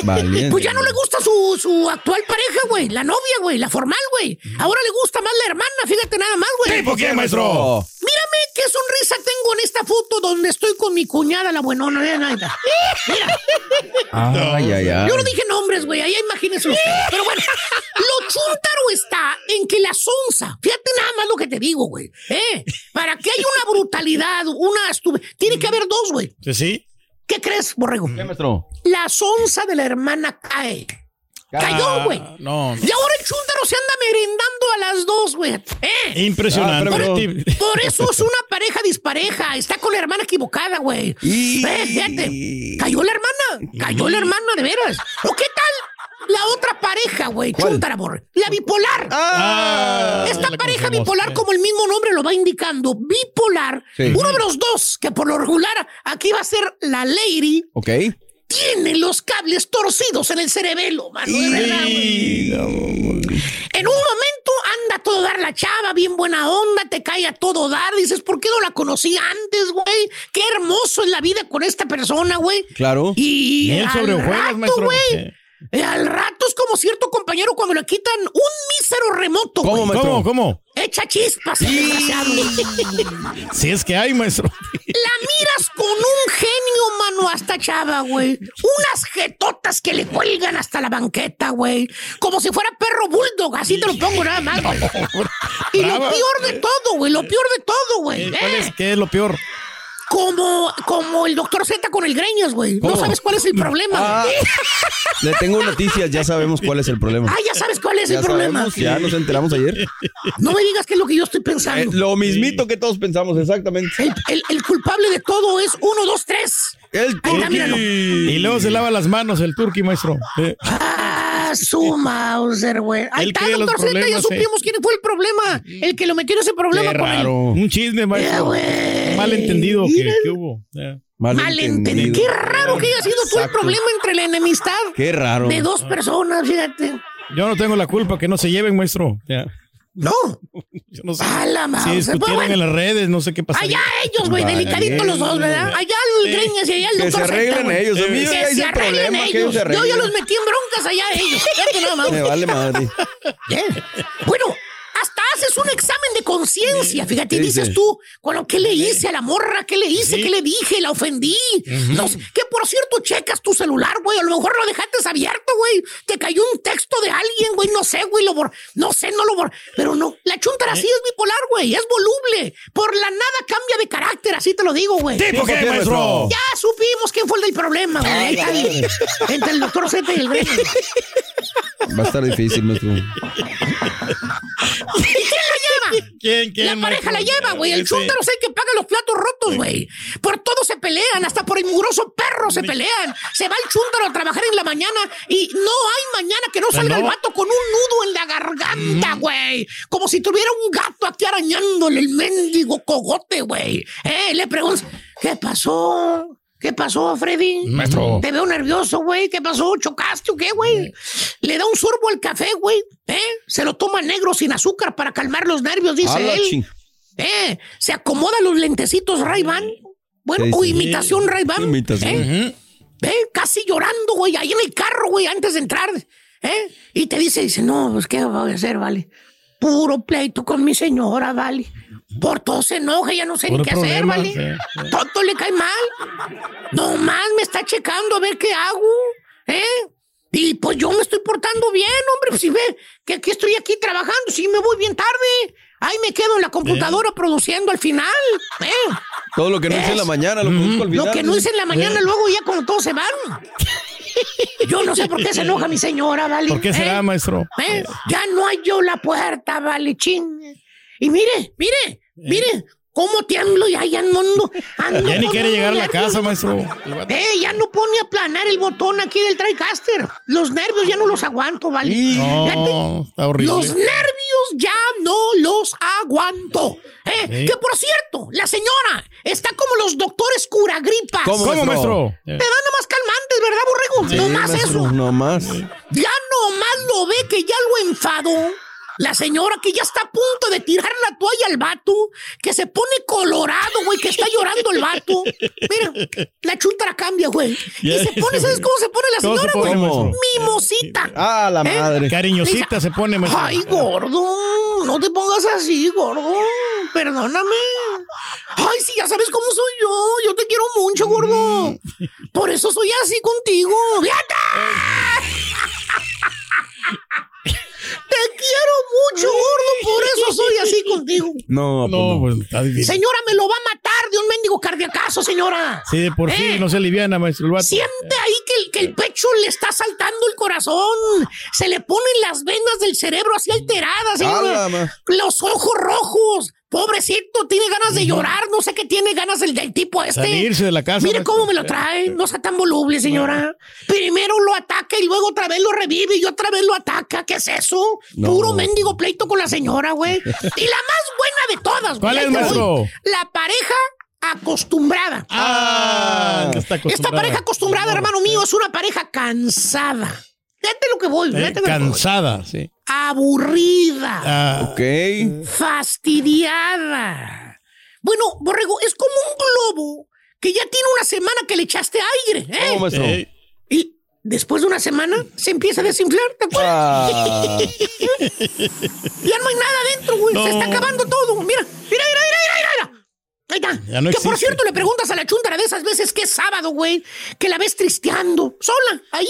Valiente. Pues ya no le gusta su, su actual pareja, güey. La novia, güey. La formal, güey. Ahora le gusta más la hermana. Fíjate nada más, güey. ¿Sí, por qué, maestro? Qué sonrisa tengo en esta foto donde estoy con mi cuñada, la buenona. Mira, Ay, ay, ay. yo no dije nombres, güey. Ahí imagínense ustedes. Pero bueno, lo chuntaro está en que la sonza. Fíjate nada más lo que te digo, güey. ¿Eh? Para que haya una brutalidad, una estu- Tiene que haber dos, güey. ¿Sí, sí? ¿Qué crees, borrego? ¿Qué, maestro? La sonza de la hermana cae. Cayó, güey. Ah, no. Y ahora el chúntaro se anda merendando a las dos, güey. ¿Eh? Impresionante. Ah, Por eso es una pareja dispareja. Está con la hermana equivocada, güey. Y- Eh, fíjate. Cayó la hermana. Cayó la hermana, de veras. ¿O qué tal? La otra pareja, güey. Amor. La bipolar. Ah, Esta la pareja bipolar, como el mismo nombre lo va indicando, bipolar, Sí. uno de los dos, que por lo regular aquí va a ser la lady, Ok. Tiene los cables torcidos en el cerebelo, mano. de verdad, güey. En un momento anda a todo dar la chava, bien buena onda, te cae a todo dar. Dices, ¿por qué no la conocí antes, güey? Qué hermoso es la vida con esta persona, güey. Claro. Y Miel al rato, maestro. güey. Eh. eh, Al rato es como cierto compañero cuando le quitan un mísero remoto, ¿Cómo, güey. maestro? ¿Cómo, cómo? Echa chispas, el desgraciado. (laughs) Si es que hay, maestro. La miras con un genio, mano, a esta chava, güey. Unas jetotas que le cuelgan hasta la banqueta, güey. Como si fuera perro bulldog, así te lo pongo nada más, güey. (laughs) Y lo peor de todo, güey, lo peor de todo, güey. Eh, ¿Cuál eh, es? ¿Qué es lo peor? Como, como el doctor Z con el greñas, güey. No sabes cuál es el problema. Ah, (laughs) güey. le tengo noticias, ya sabemos cuál es el problema. Ah, ya sabes cuál es ya el problema. ya nos enteramos ayer. No me digas qué es lo que yo estoy Eh, pensando. lo mismito que todos pensamos, exactamente. El, el- el culpable de todo es uno, dos, tres. El Ahí está, míralo. Y luego se lava las manos el turqui, maestro. Eh, Ah, su Mauser, güey. Ahí está, doctor Z, ya problemas, supimos quién fue el problema. El que lo metió en ese problema Qué con raro. Un chisme, maestro. güey. Malentendido que, hubo. Eh. Malentendido. Qué raro que haya sido tú el Exacto. problema entre la enemistad Qué raro. de dos personas, fíjate. Yo no tengo la culpa que no se lleven, maestro. Ya. No. (laughs) Yo no sé. A la Si Mauser. Pues discutieron bueno, en las redes, no sé qué pasó. allá ellos, güey, Vale. delicaditos los dos, ¿verdad? Allá el Sí. Greñas y allá el Que doctor se arreglen Z, güey. ellos. A mí Que Que se arreglen problema, que ellos ellos. se Yo ya arreglen. los metí en broncas allá ellos. Nada más. Me vale madre. (laughs) Bien. Bueno, haces un examen de conciencia, fíjate, ¿Qué dices dice? tú, bueno, ¿qué le hice a la morra? ¿Qué le hice? ¿Qué le dije? ¿La ofendí? No sé, que por cierto, checas tu celular, güey, a lo mejor lo dejaste abierto, güey. Te cayó un texto de alguien, güey, no sé, güey, lo bor... no sé, no lo bor... Pero no, la chuntara sí es bipolar, güey, es voluble. Por la nada cambia de carácter, así te lo digo, güey. ¿Tipo qué, maestro? Ya supimos quién fue el del problema, güey. Ahí está el- entre el doctor Z y el Gremio. Va a estar difícil, maestro. ¿Y quién la lleva? ¿Quién, quién, La pareja la lleva, güey. El Sí. chúntaro es el que paga los platos rotos, güey. Por todo se pelean, hasta por el mugroso perro se pelean. Se va el chúntaro a trabajar en la mañana y no hay mañana que no salga el vato con un nudo en la garganta, güey. Como si tuviera un gato aquí arañándole el mendigo cogote, güey. Eh, le preguntas, ¿qué pasó? ¿Qué pasó, Freddy? Maestro. Te veo nervioso, güey. ¿Qué pasó? ¿Chocaste o qué, güey? Le da un sorbo al café, güey. ¿Eh? Se lo toma negro sin azúcar para calmar los nervios, dice él. ching- Eh, se acomoda los lentecitos Ray-Ban. Bueno, Sí, o sí. imitación Ray-Ban. Imitación. ¿eh? Eh, Casi llorando, güey, ahí en el carro, güey, antes de entrar. ¿eh? Y te dice, dice, no, pues, ¿qué voy a hacer, vale? Puro pleito con mi señora, vale. Por todo se enoja, ya no sé ni qué hacer, vale. sí, Todo le cae mal. Nomás me está checando a ver qué hago, ¿eh? Y pues yo me estoy portando bien, hombre. Pues si ve que aquí estoy aquí trabajando, si me voy bien tarde. Ahí me quedo en la computadora produciendo al final, ¿eh? Todo lo que no hice en la mañana lo produzco al final. Lo que no hice en la mañana, luego ya cuando todos se van. Yo no sé por qué se enoja mi señora, ¿vale? ¿Por qué será, ¿Eh? maestro? ¿Eh? Ya no hay yo la puerta, vale, ching. Y mire, mire, mire, cómo tiemblo, ya, ya no ando. (laughs) ando Ya ni quiere llegar a la casa, maestro. Eh, ya no pone a planar el botón aquí del TriCaster. Los nervios ya no los aguanto, ¿vale? No, está horrible. los nervios ya no los aguanto. Eh, Sí. Que por cierto, la señora está como los doctores cura gripas. ¿Cómo, ¿Cómo, maestro? Te dan nomás calmantes, ¿verdad, borrego? Sí, no más maestro, eso. No más. Ya nomás lo ve que ya lo enfadó. La señora que ya está a punto de tirar la toalla al vato, que se pone colorado, güey, que está llorando el vato. Mira, la chuntara cambia, güey. Y se pone, ¿sabes cómo se pone la ¿Cómo se señora, pone, güey? maestro? Mimosita. Ah, la ¿Eh? madre. Cariñosita se pone, maestro. Ay, gordo, no te pongas así, gordo. Perdóname. Ay, sí, ya sabes cómo soy yo. Yo te quiero mucho, gordo. Mm. Por eso soy así contigo. ¡Fíjate! (laughs) Quiero mucho, gordo. Por eso soy así contigo. No, pues No, no. pues está difícil. Señora, me lo va a matar de un mendigo cardíacazo, señora. Sí, de por sí Eh. no se aliviana, maestro. El vato. Siente ahí que el, que el pecho le está saltando el corazón. Se le ponen las venas del cerebro así alteradas, señora. Los ojos rojos. Pobrecito, tiene ganas de llorar. No sé qué tiene ganas el del tipo este. Salirse de la casa. Mire cómo me lo trae. No sea tan voluble, señora. Primero lo ataca y luego otra vez lo revive y otra vez lo ataca. ¿Qué es eso? No. Puro mendigo pleito con la señora, güey. (laughs) Y la más buena de todas, güey. ¿Cuál es, maestro? La pareja acostumbrada. Ah, está Esta acostumbrada. pareja acostumbrada, hermano mío, es una pareja cansada. Fíjate lo que voy, Eh, lo que voy. cansada, sí. Aburrida. Ah, Ok. Fastidiada. Bueno, Borrego, es como un globo que ya tiene una semana que le echaste aire, ¿eh? ¿Cómo, eh, Y después de una semana se empieza a desinflar, ¿te acuerdas? Ah. (laughs) Ya no hay nada adentro, güey. Se está acabando todo. Mira, mira, mira, mira, mira, mira. Ahí está. Ya no que por cierto le preguntas a la chuntara de esas veces que es sábado, güey, que la ves tristeando, sola, ahí,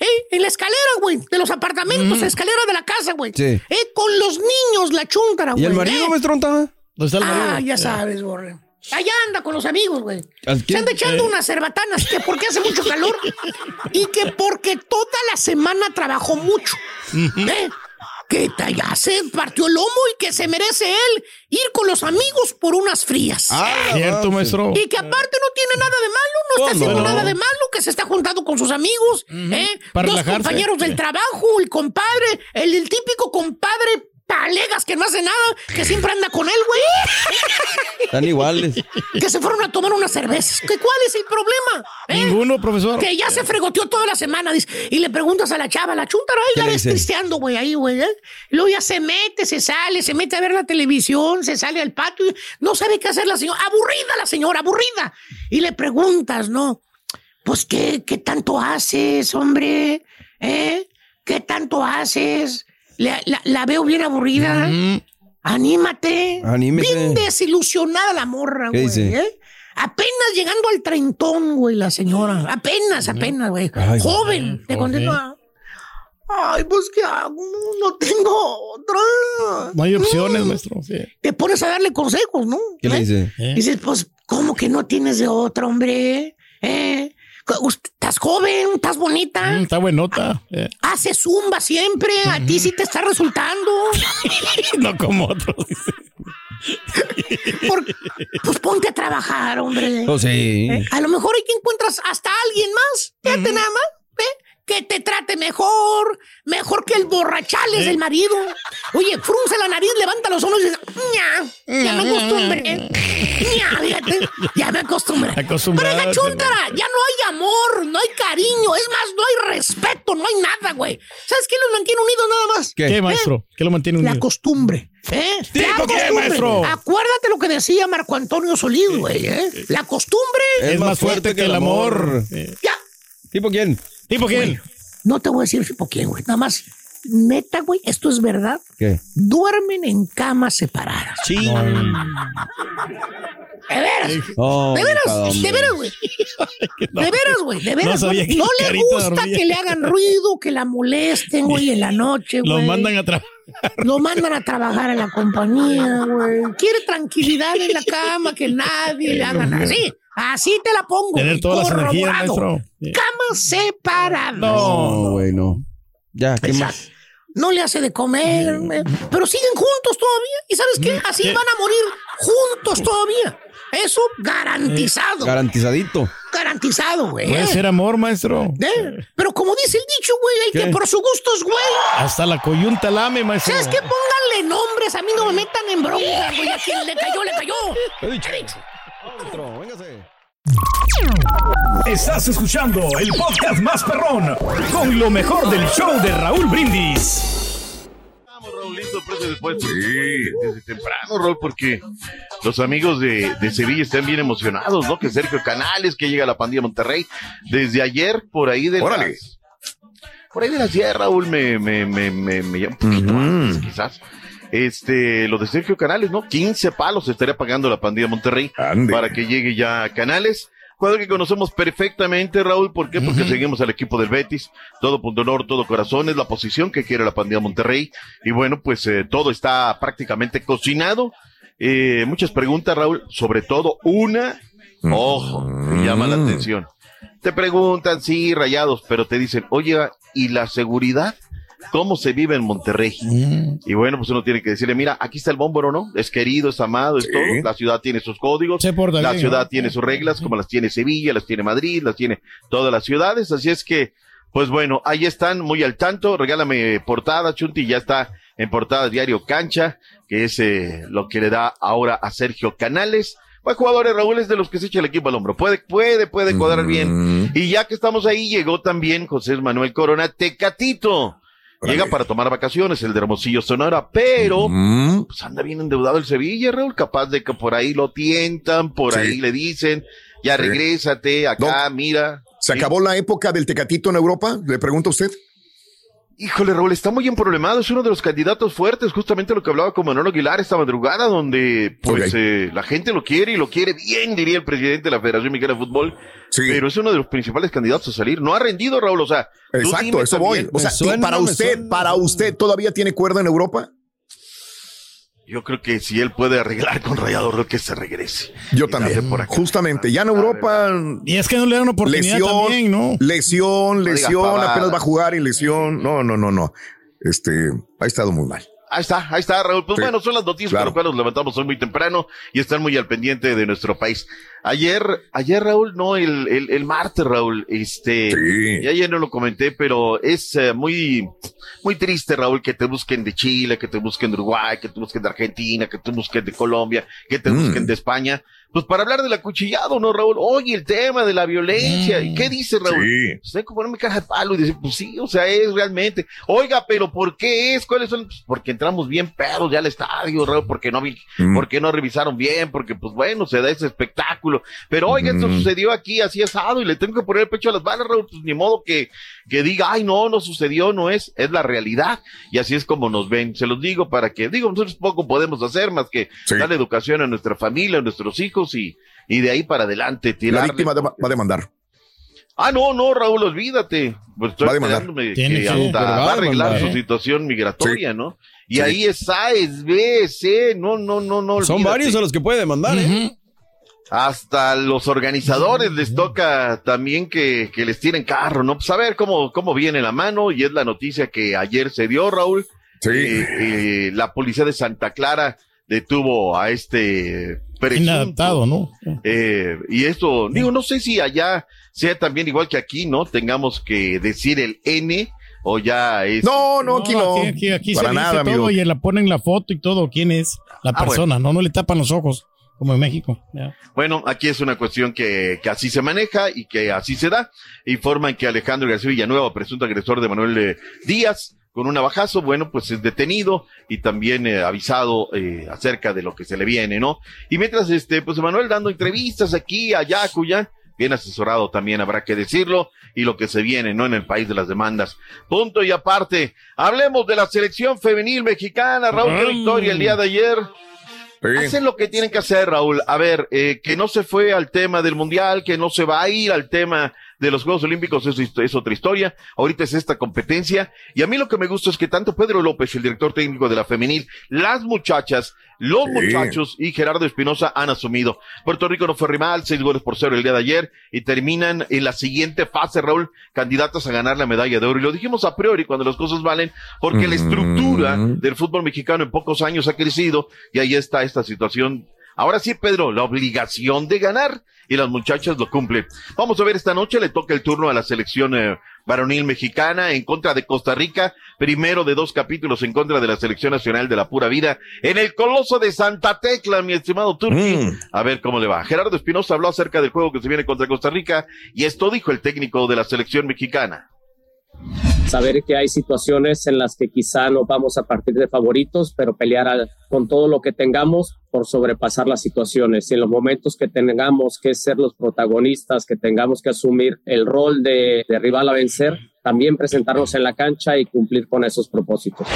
¿eh? En la escalera, güey, de los apartamentos, la escalera de la casa, güey. Sí. ¿Eh? Con los niños, la chuntara, güey. ¿Y el marido, ¿eh? maestro, dónde ¿Dónde está el marido? Ah, ya sabes, borre. Allá anda con los amigos, güey. ¿Al Se quién? anda echando Eh. unas cerbatanas, que porque hace mucho calor y que porque toda la semana trabajó mucho. ¿Eh? Que ya se partió el lomo y que se merece él ir con los amigos por unas frías. Ah, Cierto, maestro. Y que aparte no tiene nada de malo, no está haciendo No. nada de malo, que se está juntando con sus amigos, ¿eh? Para Dos relajarse. compañeros del trabajo, el compadre, el, el típico compadre palegas que no hace nada, que siempre anda con él, güey. Están iguales. que se fueron a tomar unas cervezas. ¿Que ¿Cuál es el problema? ¿Eh? Ninguno, profesor. Que ya se fregoteó toda la semana. dice, y le preguntas a la chava, la chuntara, ahí ¿Qué la ves tristeando, güey, ahí, güey. ¿eh? Luego ya se mete, se sale, se mete a ver la televisión, se sale al patio. y No sabe qué hacer la señora. Aburrida la señora, aburrida. Y le preguntas, ¿no? Pues, ¿qué, qué tanto haces, hombre? ¿Eh? ¿Qué tanto haces? La, la- la veo bien aburrida. Mm, Anímate. Anímese. Bien desilusionada la morra, ¿Qué güey. ¿eh? Apenas llegando al treintón, güey, la señora. Apenas, apenas, güey. Ay, Joven. Te joven. contesta. Ay, pues, ¿qué hago? No tengo otra. No hay opciones, maestro. sí. Te pones a darle consejos, ¿no? ¿Qué le dice? Dices, pues, ¿cómo que no tienes de otra, hombre? ¿Eh? Estás joven, estás bonita. Mm, está buenota. eh. Hace zumba siempre. A ti sí te está resultando. (laughs) no como otros. Por- pues ponte a trabajar, hombre. Oh, sí. ¿Eh? A lo mejor hay que encuentras hasta alguien más. Fíjate nada más. ¿Eh? Que te trate mejor. Mejor que el borrachales del marido. Oye, frunce la nariz, levanta los hombros y dice, "Ña, ya me acostumbré. Ña, fíjate, ya me acostumbré. Pero chuntara, ya no hay amor, no hay cariño. Es más, no hay respeto, no hay nada, güey. ¿Sabes qué los mantiene unidos nada más? ¿Qué, maestro? ¿Qué lo mantiene La unido? costumbre. ¿eh? ¿Tipo La qué, costumbre. maestro? Acuérdate lo que decía Marco Antonio Solís, güey. ¿eh? La costumbre. Es más fuerte que el amor. Ya. ¿Tipo quién? ¿Tipo quién? No te voy a decir tipo quién, güey. Nada más. Neta, güey, esto es verdad. ¿Qué? Duermen en camas separadas. Sí. De veras. Oh, de veras, (laughs) de veras, güey. De veras, güey, de veras. No No le gusta dormía. que le hagan ruido, que la molesten, güey, en la noche, güey. Lo mandan a trabajar. Lo mandan a trabajar en la compañía, güey. Quiere tranquilidad en la cama, que nadie le haga nada. Así, así te la pongo. Tener todas las energías, maestro. Camas separadas. No, güey, no. Ya, ¿qué más? Exacto. No le hace de comer, güey. pero siguen juntos todavía. ¿Y sabes qué? Así ¿Qué? van a morir juntos todavía. Eso garantizado. Garantizadito. garantizado, güey. Puede ser amor, maestro. ¿Eh? Pero como dice el dicho, güey, el ¿Qué? que por su gusto es güey. Hasta la coyunta lame, maestro. ¿Sabes qué? Pónganle nombres, a mí no me metan en bronca, güey. A quien le cayó, le cayó. He véngase. Estás escuchando el podcast más perrón con lo mejor del show de Raúl Brindis. Vamos, Raúl, listo, después. Sí. Desde temprano, Raúl, porque los amigos de, de Sevilla están bien emocionados, ¿no? Que Sergio Canales, que llega a la pandilla Monterrey. Desde ayer, por ahí de Órale. las... Por ahí de las 10, Raúl, me, me, me, me, me llama un poquito antes, quizás. Este, lo de Sergio Canales, ¿no? 15 palos estaría pagando la pandilla Monterrey Ande. para que llegue ya a Canales. Jugador que conocemos perfectamente, Raúl. ¿Por qué? Porque seguimos al equipo del Betis. Todo punto honor, todo corazón. Es la posición que quiere la pandilla Monterrey. Y bueno, pues eh, todo está prácticamente cocinado. Eh, muchas preguntas, Raúl. Sobre todo una. Ojo, me llama la atención. Te preguntan, sí, rayados, pero te dicen, oye, ¿y la seguridad? ¿Cómo se vive en Monterrey? Y bueno, pues uno tiene que decirle, mira, aquí está el bómboro, ¿no? Es querido, es amado, es todo. La ciudad tiene sus códigos. Se porta La bien, ciudad ¿no? tiene sus reglas, como las tiene Sevilla, las tiene Madrid, las tiene todas las ciudades. Así es que, pues bueno, ahí están muy al tanto. Regálame portada, Chunti, ya está en portada Diario Cancha, que es eh, lo que le da ahora a Sergio Canales. Buen jugador, eh, Raúl es de los que se echa el equipo al hombro. Puede, puede, puede cuadrar bien. Y ya que estamos ahí, llegó también José Manuel Corona Tecatito. Llega para tomar vacaciones, el de Hermosillo Sonora, pero pues anda bien endeudado el Sevilla, Raúl, capaz de que por ahí lo tientan, por Sí. ahí le dicen, ya Sí. regrésate acá, mira. ¿Se Sí. acabó la época del Tecatito en Europa? Le pregunta usted. Híjole, Raúl, está muy emproblemado, es uno de los candidatos fuertes, justamente lo que hablaba con Manolo Aguilar esta madrugada, donde pues eh, la gente lo quiere y lo quiere bien, diría el presidente de la Federación Mexicana de Fútbol, pero es uno de los principales candidatos a salir. No ha rendido, Raúl, o sea, Exacto, eso voy. también. O sea, y para usted, para usted, ¿todavía tiene cuerda en Europa? Yo creo que si él puede arreglar con Rayador, que se regrese. Yo también. por acá. Justamente, ya en Europa. Y es que no le dan oportunidad lesión, también, ¿no? Lesión, lesión, apenas va a jugar y lesión. No, no, no, no. Este, ha estado muy mal. Ahí está, ahí está, Raúl. Pues Sí, bueno, son las noticias claro. con las cuales nos levantamos hoy muy temprano y están muy al pendiente de nuestro país. Ayer, ayer, Raúl, no, el, el, el martes, Raúl, este, y ayer no lo comenté, pero es eh, muy, muy triste, Raúl, que te busquen de Chile, que te busquen de Uruguay, que te busquen de Argentina, que te busquen de Colombia, que te Mm. busquen de España. Pues para hablar del acuchillado, ¿no, Raúl? Oye, el tema de la violencia. ¿Y qué dice, Raúl? Sí. Pues hay que ponerme caja de palo y decir, pues sí, o sea, es realmente. Oiga, pero ¿por qué es? ¿Cuáles son? Pues porque entramos bien perros ya al estadio, Raúl, porque no vi, Mm. porque no revisaron bien, porque pues bueno, se da ese espectáculo. Ejemplo. Pero oiga, esto sucedió aquí, así asado, y le tengo que poner el pecho a las balas, Raúl, pues ni modo que, que diga, ay, no, no sucedió, no es, es la realidad. Y así es como nos ven. Se los digo para que, digo, nosotros poco podemos hacer más que darle educación a nuestra familia, a nuestros hijos y, y de ahí para adelante La víctima de- va a demandar. Ah, no, no, Raúl, olvídate. Pues estoy Va a demandar. esperándome que hasta va a arreglar su situación migratoria, Sí. ¿no? Y Sí. ahí es A, es B, es C, no, no, no, no. Son varios a los que puede demandar, ¿eh? Hasta los organizadores les toca también que, que les tiren carro, ¿no? Pues a ver cómo, cómo viene la mano, y es la noticia que ayer se dio, Raúl. Sí. Eh, eh, la policía de Santa Clara detuvo a este presunto. Inadaptado, ¿no? Eh, y esto, digo, no sé si allá sea también igual que aquí, ¿no? Tengamos que decir el N o ya es. No, no, aquí no. Aquí, aquí- aquí Para se dice nada, todo amigo. y la ponen la foto y todo, quién es la Ah, persona, no, no le tapan los ojos, como en México. Ya. Bueno, aquí es una cuestión que, que así se maneja y que así se da. Informan que Alejandro García Villanueva, presunto agresor de Manuel eh, Díaz, con un navajazo, bueno, pues es detenido y también eh, avisado eh, acerca de lo que se le viene, ¿no? Y mientras, este, pues Manuel dando entrevistas aquí, allá, cuya, bien asesorado también habrá que decirlo, y lo que se viene, ¿no? En el país de las demandas. Punto y aparte, hablemos de la selección femenil mexicana, Raúl, victoria el día de ayer. Hacen lo que tienen que hacer, Raúl. A ver, eh, que no se fue al tema del Mundial, que no se va a ir al tema de los Juegos Olímpicos, es, es otra historia. Ahorita es esta competencia. Y a mí lo que me gusta es que tanto Pedro López, el director técnico de la femenil, las muchachas, los Sí. muchachos y Gerardo Espinosa han asumido. Puerto Rico no fue rival, seis goles por cero el día de ayer y terminan en la siguiente fase, Raúl, candidatas a ganar la medalla de oro. Y lo dijimos a priori cuando las cosas valen, porque la estructura del fútbol mexicano en pocos años ha crecido y ahí está esta situación. Ahora sí, Pedro, la obligación de ganar y las muchachas lo cumplen. Vamos a ver esta noche, le toca el turno a la selección eh, varonil mexicana en contra de Costa Rica, primero de dos capítulos en contra de la selección nacional de la pura vida en el Coloso de Santa Tecla, mi estimado Turki. Mm. A ver cómo le va. Gerardo Espinosa habló acerca del juego que se viene contra Costa Rica y esto dijo el técnico de la selección mexicana. Saber que hay situaciones en las que quizá no vamos a partir de favoritos, pero pelear con todo lo que tengamos por sobrepasar las situaciones. Y en los momentos que tengamos que ser los protagonistas, que tengamos que asumir el rol de, de rival a vencer, también presentarnos en la cancha y cumplir con esos propósitos.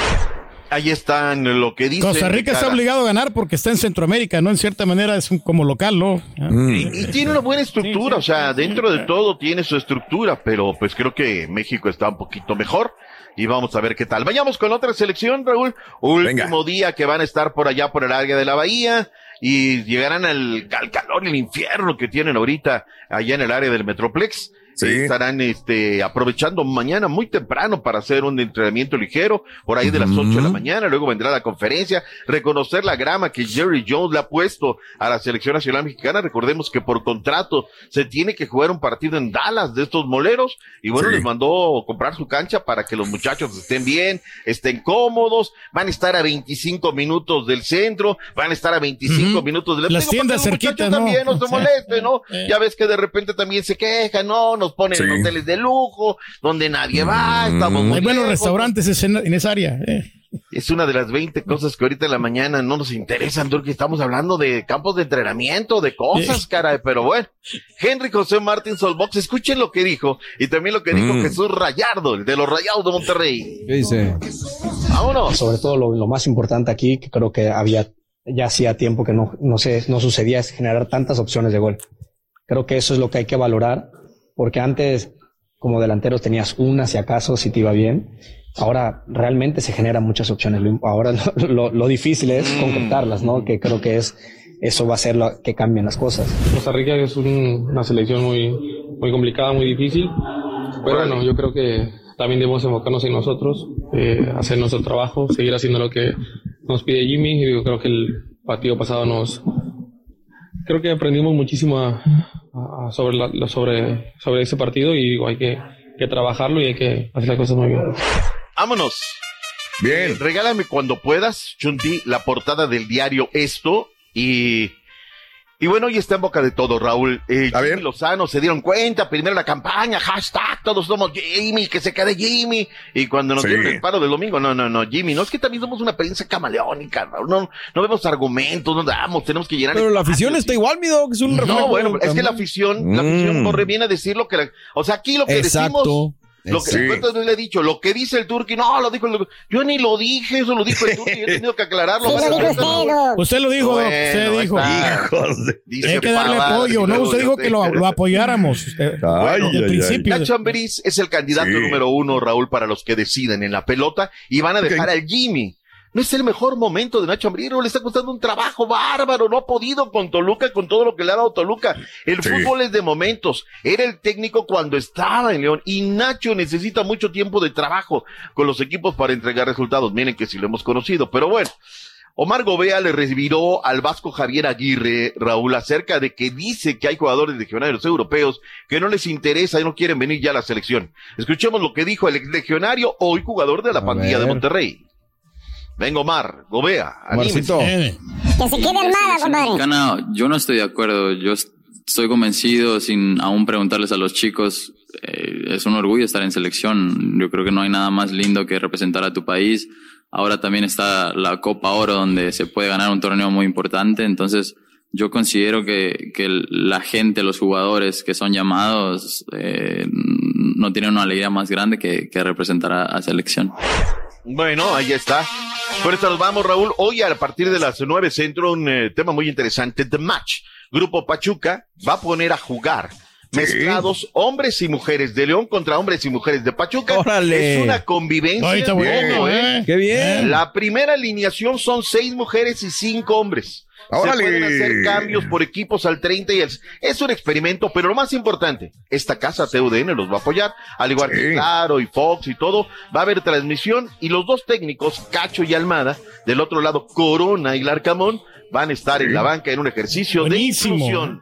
Ahí están lo que dice. Costa Rica está obligado a ganar porque está en Centroamérica, ¿no? En cierta manera es un, como local, ¿no? Y, y tiene una buena estructura, o sea, dentro de todo tiene su estructura, pero pues creo que México está un poquito mejor y vamos a ver qué tal. Vayamos con otra selección, Raúl. Último día que van a estar por allá por el área de la bahía y llegarán al, al calor y el infierno que tienen ahorita allá en el área del Metroplex. Estarán este, aprovechando mañana muy temprano para hacer un entrenamiento ligero, por ahí de las 8 de la mañana, luego vendrá la conferencia, reconocer la grama que Jerry Jones le ha puesto a la selección nacional mexicana. Recordemos que por contrato se tiene que jugar un partido en Dallas de estos moleros y bueno, les mandó comprar su cancha para que los muchachos estén bien, estén cómodos, van a estar a 25 minutos del centro, van a estar a 25 minutos del Las tiendas cerquitas, ¿no? también no se molesten, ¿no? Eh. Ya ves que de repente también se quejan, no, nos ponen en Sí. hoteles de lujo, donde nadie va, estamos muy Hay buenos lejos. restaurantes en, en esa área. eh. Es una de las 20 cosas que ahorita en la mañana no nos interesan, porque estamos hablando de campos de entrenamiento, de cosas, caray, pero bueno. Henry José Martín Solbox, escuchen lo que dijo y también lo que dijo Mm. Jesús Rayardo, el de los Rayados de Monterrey. ¿Qué dice? Vámonos. Sobre todo lo, lo más importante aquí, que creo que había, ya hacía tiempo que no, no, se, no sucedía, es generar tantas opciones de gol. Creo que eso es lo que hay que valorar, porque antes, como delanteros, tenías una si acaso, si te iba bien. Ahora realmente se generan muchas opciones. Ahora (laughs) lo, lo- lo difícil es concretarlas, ¿no? Que creo que es, eso va a ser lo que cambien las cosas. Costa Rica es un- una selección muy, muy complicada, muy difícil. Pero bueno, yo creo que también debemos enfocarnos en nosotros, eh, hacer nuestro trabajo, seguir haciendo lo que nos pide Jimmy. Y yo creo que el partido pasado nos... Creo que aprendimos muchísimo a- sobre, la- sobre, sobre ese partido y digo, hay que, que trabajarlo y hay que hacer las cosas muy bien. Vámonos. Bien. regálame cuando puedas, Chunti, la portada del diario Esto y, Y bueno, hoy está en boca de todo, Raúl. Eh, Jimmy Lozano se dieron cuenta, primero la campaña, hashtag, todos somos Jimmy, que se quede Jimmy. Y cuando nos Sí. dieron el paro del domingo, no, no, no, Jimmy, no, es que también somos una prensa camaleónica, Raúl, no, no vemos argumentos, no damos, tenemos que llenar. Pero la afición está igual, mi dog, es un No, bueno, es que la afición, la afición Mm. corre viene a decir lo que la- o sea, aquí lo que Exacto. decimos, lo que Sí. ¿cuántas veces le he dicho, lo que dice el Turqui, no, lo dijo el yo ni lo dije, eso lo dijo el Turqui, he tenido que aclararlo. Sí, lo usted. Usted lo dijo, Doc, usted Bueno, dijo. Dice Hay que darle apoyo, ¿no? Usted dijo que lo, lo apoyáramos. Bueno, desde el principio. Nacho Ambriz es el candidato Sí. número uno, Raúl, para los que deciden en la pelota y van a dejar al Jimmy. No es el mejor momento de Nacho Ambriz, le está costando un trabajo bárbaro, no ha podido con Toluca, con todo lo que le ha dado Toluca. El Sí. fútbol es de momentos, era el técnico cuando estaba en León y Nacho necesita mucho tiempo de trabajo con los equipos para entregar resultados. Miren que sí lo hemos conocido, pero bueno. Omar Gobea le reviró al vasco Javier Aguirre, Raúl, acerca de que dice que hay jugadores legionarios europeos que no les interesa y no quieren venir ya a la selección. Escuchemos lo que dijo el ex legionario, hoy jugador de la pandilla de. Monterrey. Venga, Omar, Gobea, Marcito. Que se quede armada, compadre. Yo no estoy de acuerdo. Yo est- estoy convencido, sin aún preguntarles a los chicos, eh, es un orgullo estar en selección. Yo creo que no hay nada más lindo que representar a tu país. Ahora también está la Copa Oro, donde se puede ganar un torneo muy importante. Entonces, yo considero que, que la gente, los jugadores que son llamados, eh, no tienen una alegría más grande que, que representar a, a selección. Bueno, ahí está. Por esto nos vamos, Raúl. Hoy a partir de las nueve centro un eh, tema muy interesante, The Match. Grupo Pachuca va a poner a jugar mezclados hombres y mujeres de León contra hombres y mujeres de Pachuca. Órale. Es una convivencia. Ay, está bueno, Ojo, ¿eh? Qué bien. La primera alineación son seis mujeres y cinco hombres. Órale. Se pueden hacer cambios por equipos al 30 y el... Es un experimento, pero lo más importante, esta casa TUDN los va a apoyar, al igual que Claro y Fox y todo. Va a haber transmisión y los dos técnicos, Cacho y Almada, del otro lado Corona y Larcamón, van a estar en la banca en un ejercicio de inclusión.